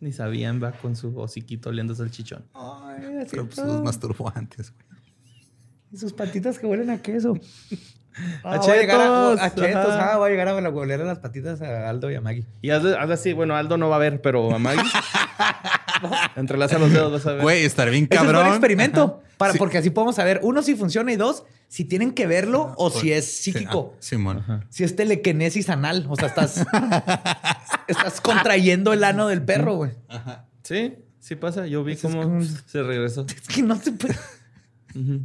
Ni sabían, va con su hociquito oliéndose el chichón. ahí. Ay, Pero pues los masturbó antes, güey. Y sus patitas que huelen a queso. [LAUGHS] Ah, A voy a llegar a, chetos, a chetos. ajá. Ah, voy a llegar a oler las patitas a Aldo y a Maggie. Y hazle, hazle así, bueno, Aldo no va a ver, pero a Maggie. [LAUGHS] Entrelaza los dedos, vas a ver. Güey, estar bien Ese es cabrón. buen experimento. Para, Sí. Porque así podemos saber, uno, si funciona y dos, si tienen que verlo o si es Sí, psíquico. ah, Simón. Si es telequinesis anal. O sea, estás, [LAUGHS] estás contrayendo el ano del perro, güey. Sí, sí pasa. Yo vi Eso es cómo como- se regresó. Es que no se puede. Ujú.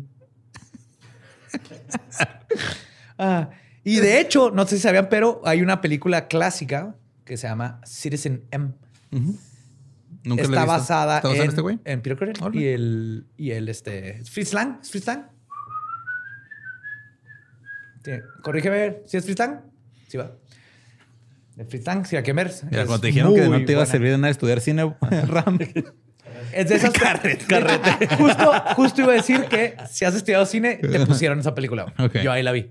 [LAUGHS] Ah, y de hecho, no sé si sabían, pero hay una película clásica que se llama Citizen M. Nunca la he Está visto. basada, ¿Está basada en, en este güey? en Peter Órale. y el, y el este, ¿es Fritz Lang. ¿Es Fritz Lang? Sí, Corrígeme, ¿si es Fritz Lang? Sí va. De Fritz Lang, sí, a que ver. Mira, cuando te dijeron que no te iba a servir de nada estudiar cine, [LAUGHS] Ram. [LAUGHS] Es de esas [LAUGHS] carrete, Justo, justo iba a decir que si has estudiado cine, te pusieron esa película. güey. Ok. Yo ahí la vi.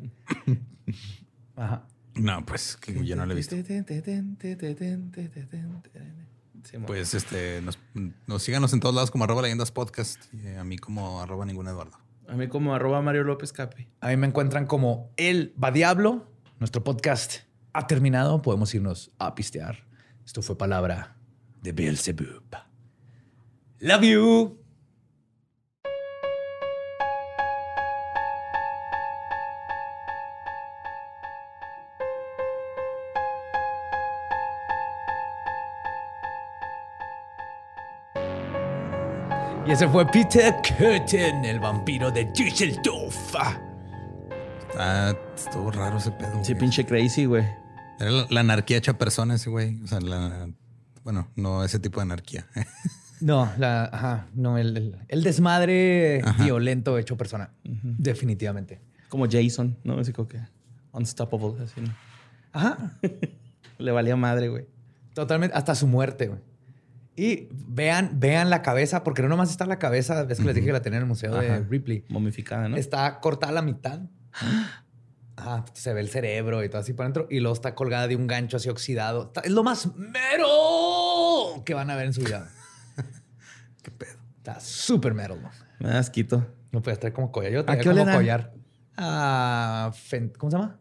Ajá. No, pues que yo no la he visto. Sí, Pues este, nos, nos síganos en todos lados como arroba leyendas podcast y a mí como arroba ningún Eduardo. A mí como arroba Mario López Capi. A mí me encuentran como El Va Diablo. Nuestro podcast ha terminado. Podemos irnos a pistear. Esto fue palabra de Beelzebub. Love you. Y ese fue Peter Curtin, el vampiro de Düsseldorf. Ah, estuvo raro ese pedo. Sí, güey. pinche crazy, güey. Era la, la anarquía hecha persona ese güey. O sea, la, bueno, no ese tipo de anarquía. [LAUGHS] No, la, ajá, no, el, el- el desmadre Ajá. violento hecho persona. Definitivamente. Como Jason, ¿no? Así como que unstoppable, así, ¿no? Ajá. [LAUGHS] Le valía madre, güey. Totalmente, hasta su muerte, güey. Y vean, vean la cabeza, porque no nomás está la cabeza, ves que les dije que la tenía en el museo de. Ripley. Momificada, ¿no? Está cortada a la mitad. [GASPS] Ajá, se ve el cerebro y todo así por dentro. Y luego está colgada de un gancho así oxidado. Está- es lo más mero que van a ver en su vida. Qué pedo. Está súper mero. güey. Me da asquito. No puedes traer como collar. Yo ¿A traía qué como collar. Ah, ¿Cómo se llama?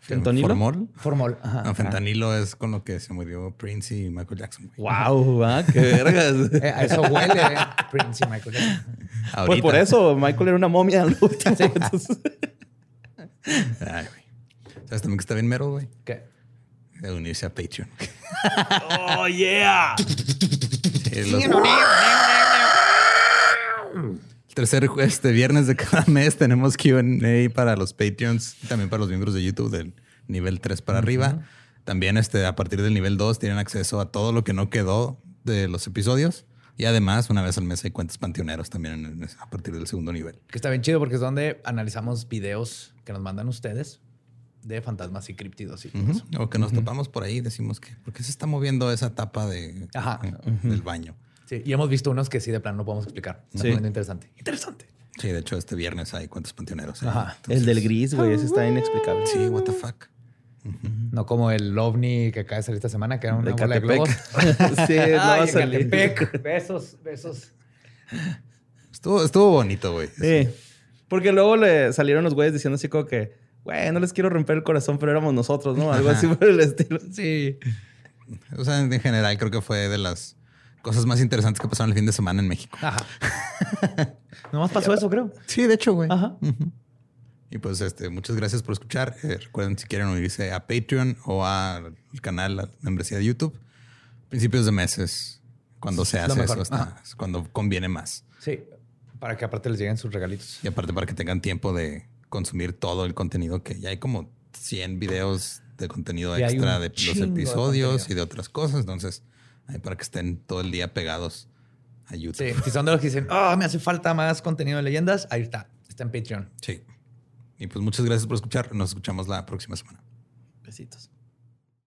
¿Fentanilo? ¿Formol? Formol. Ajá. No, fentanilo es con lo que se murió Prince y Michael Jackson. güey. Wow, qué vergas. [LAUGHS] Eh, a eso huele, eh. Prince y Michael Jackson. Pues por eso, Michael era una momia al último. [LAUGHS] entonces- [LAUGHS] Ay, güey. ¿Sabes también que está bien mero, güey? ¿Qué? De unirse a Patreon. ¡Oh, yeah! Sí, los- El tercer este viernes de cada mes tenemos QA para los Patreons y también para los miembros de YouTube del nivel 3 para arriba. También este, a partir del nivel 2 tienen acceso a todo lo que no quedó de los episodios. Y además, una vez al mes hay cuentas panteoneros también en- a partir del segundo nivel. Que está bien chido porque es donde analizamos videos que nos mandan ustedes de fantasmas y criptidos y. O que nos topamos por ahí y decimos que, ¿por qué se está moviendo esa tapa de, Ajá. eh, del baño? Sí, y hemos visto unos que sí de plano no podemos explicar. Está Sí. interesante. Interesante. Sí, de hecho, este viernes hay cuentas panteoneros. ahí. Ajá. El del gris, güey, ese está inexplicable. Sí, what the fuck. No como el ovni que acaba de salir esta semana, que era una De bola de globos. [LAUGHS] sí, Ay. Catepec. Besos, besos. Estuvo, estuvo bonito, güey. Sí. Porque luego le salieron los güeyes diciendo así como que, güey, no les quiero romper el corazón, pero éramos nosotros, ¿no? Algo así por el estilo. Sí. O sea, en general creo que fue de las cosas más interesantes que pasaron el fin de semana en México. Ajá. [LAUGHS] Nomás pasó eso, creo. Sí, de hecho, güey. Ajá. Y pues este, muchas gracias por escuchar. Eh, recuerden si quieren unirse a Patreon o al canal, membresía de YouTube. Principios de meses, cuando se hace eso, está- es cuando conviene más. Sí. Para que aparte les lleguen sus regalitos. Y aparte para que tengan tiempo de consumir todo el contenido que ya hay como 100 videos de contenido Y extra de los de episodios y de otras cosas. Entonces, para que estén todo el día pegados a YouTube. Sí. Si son de los que dicen, oh, me hace falta más contenido de leyendas, ahí está. Está en Patreon. Sí. Y pues muchas gracias por escuchar. Nos escuchamos la próxima semana. Besitos.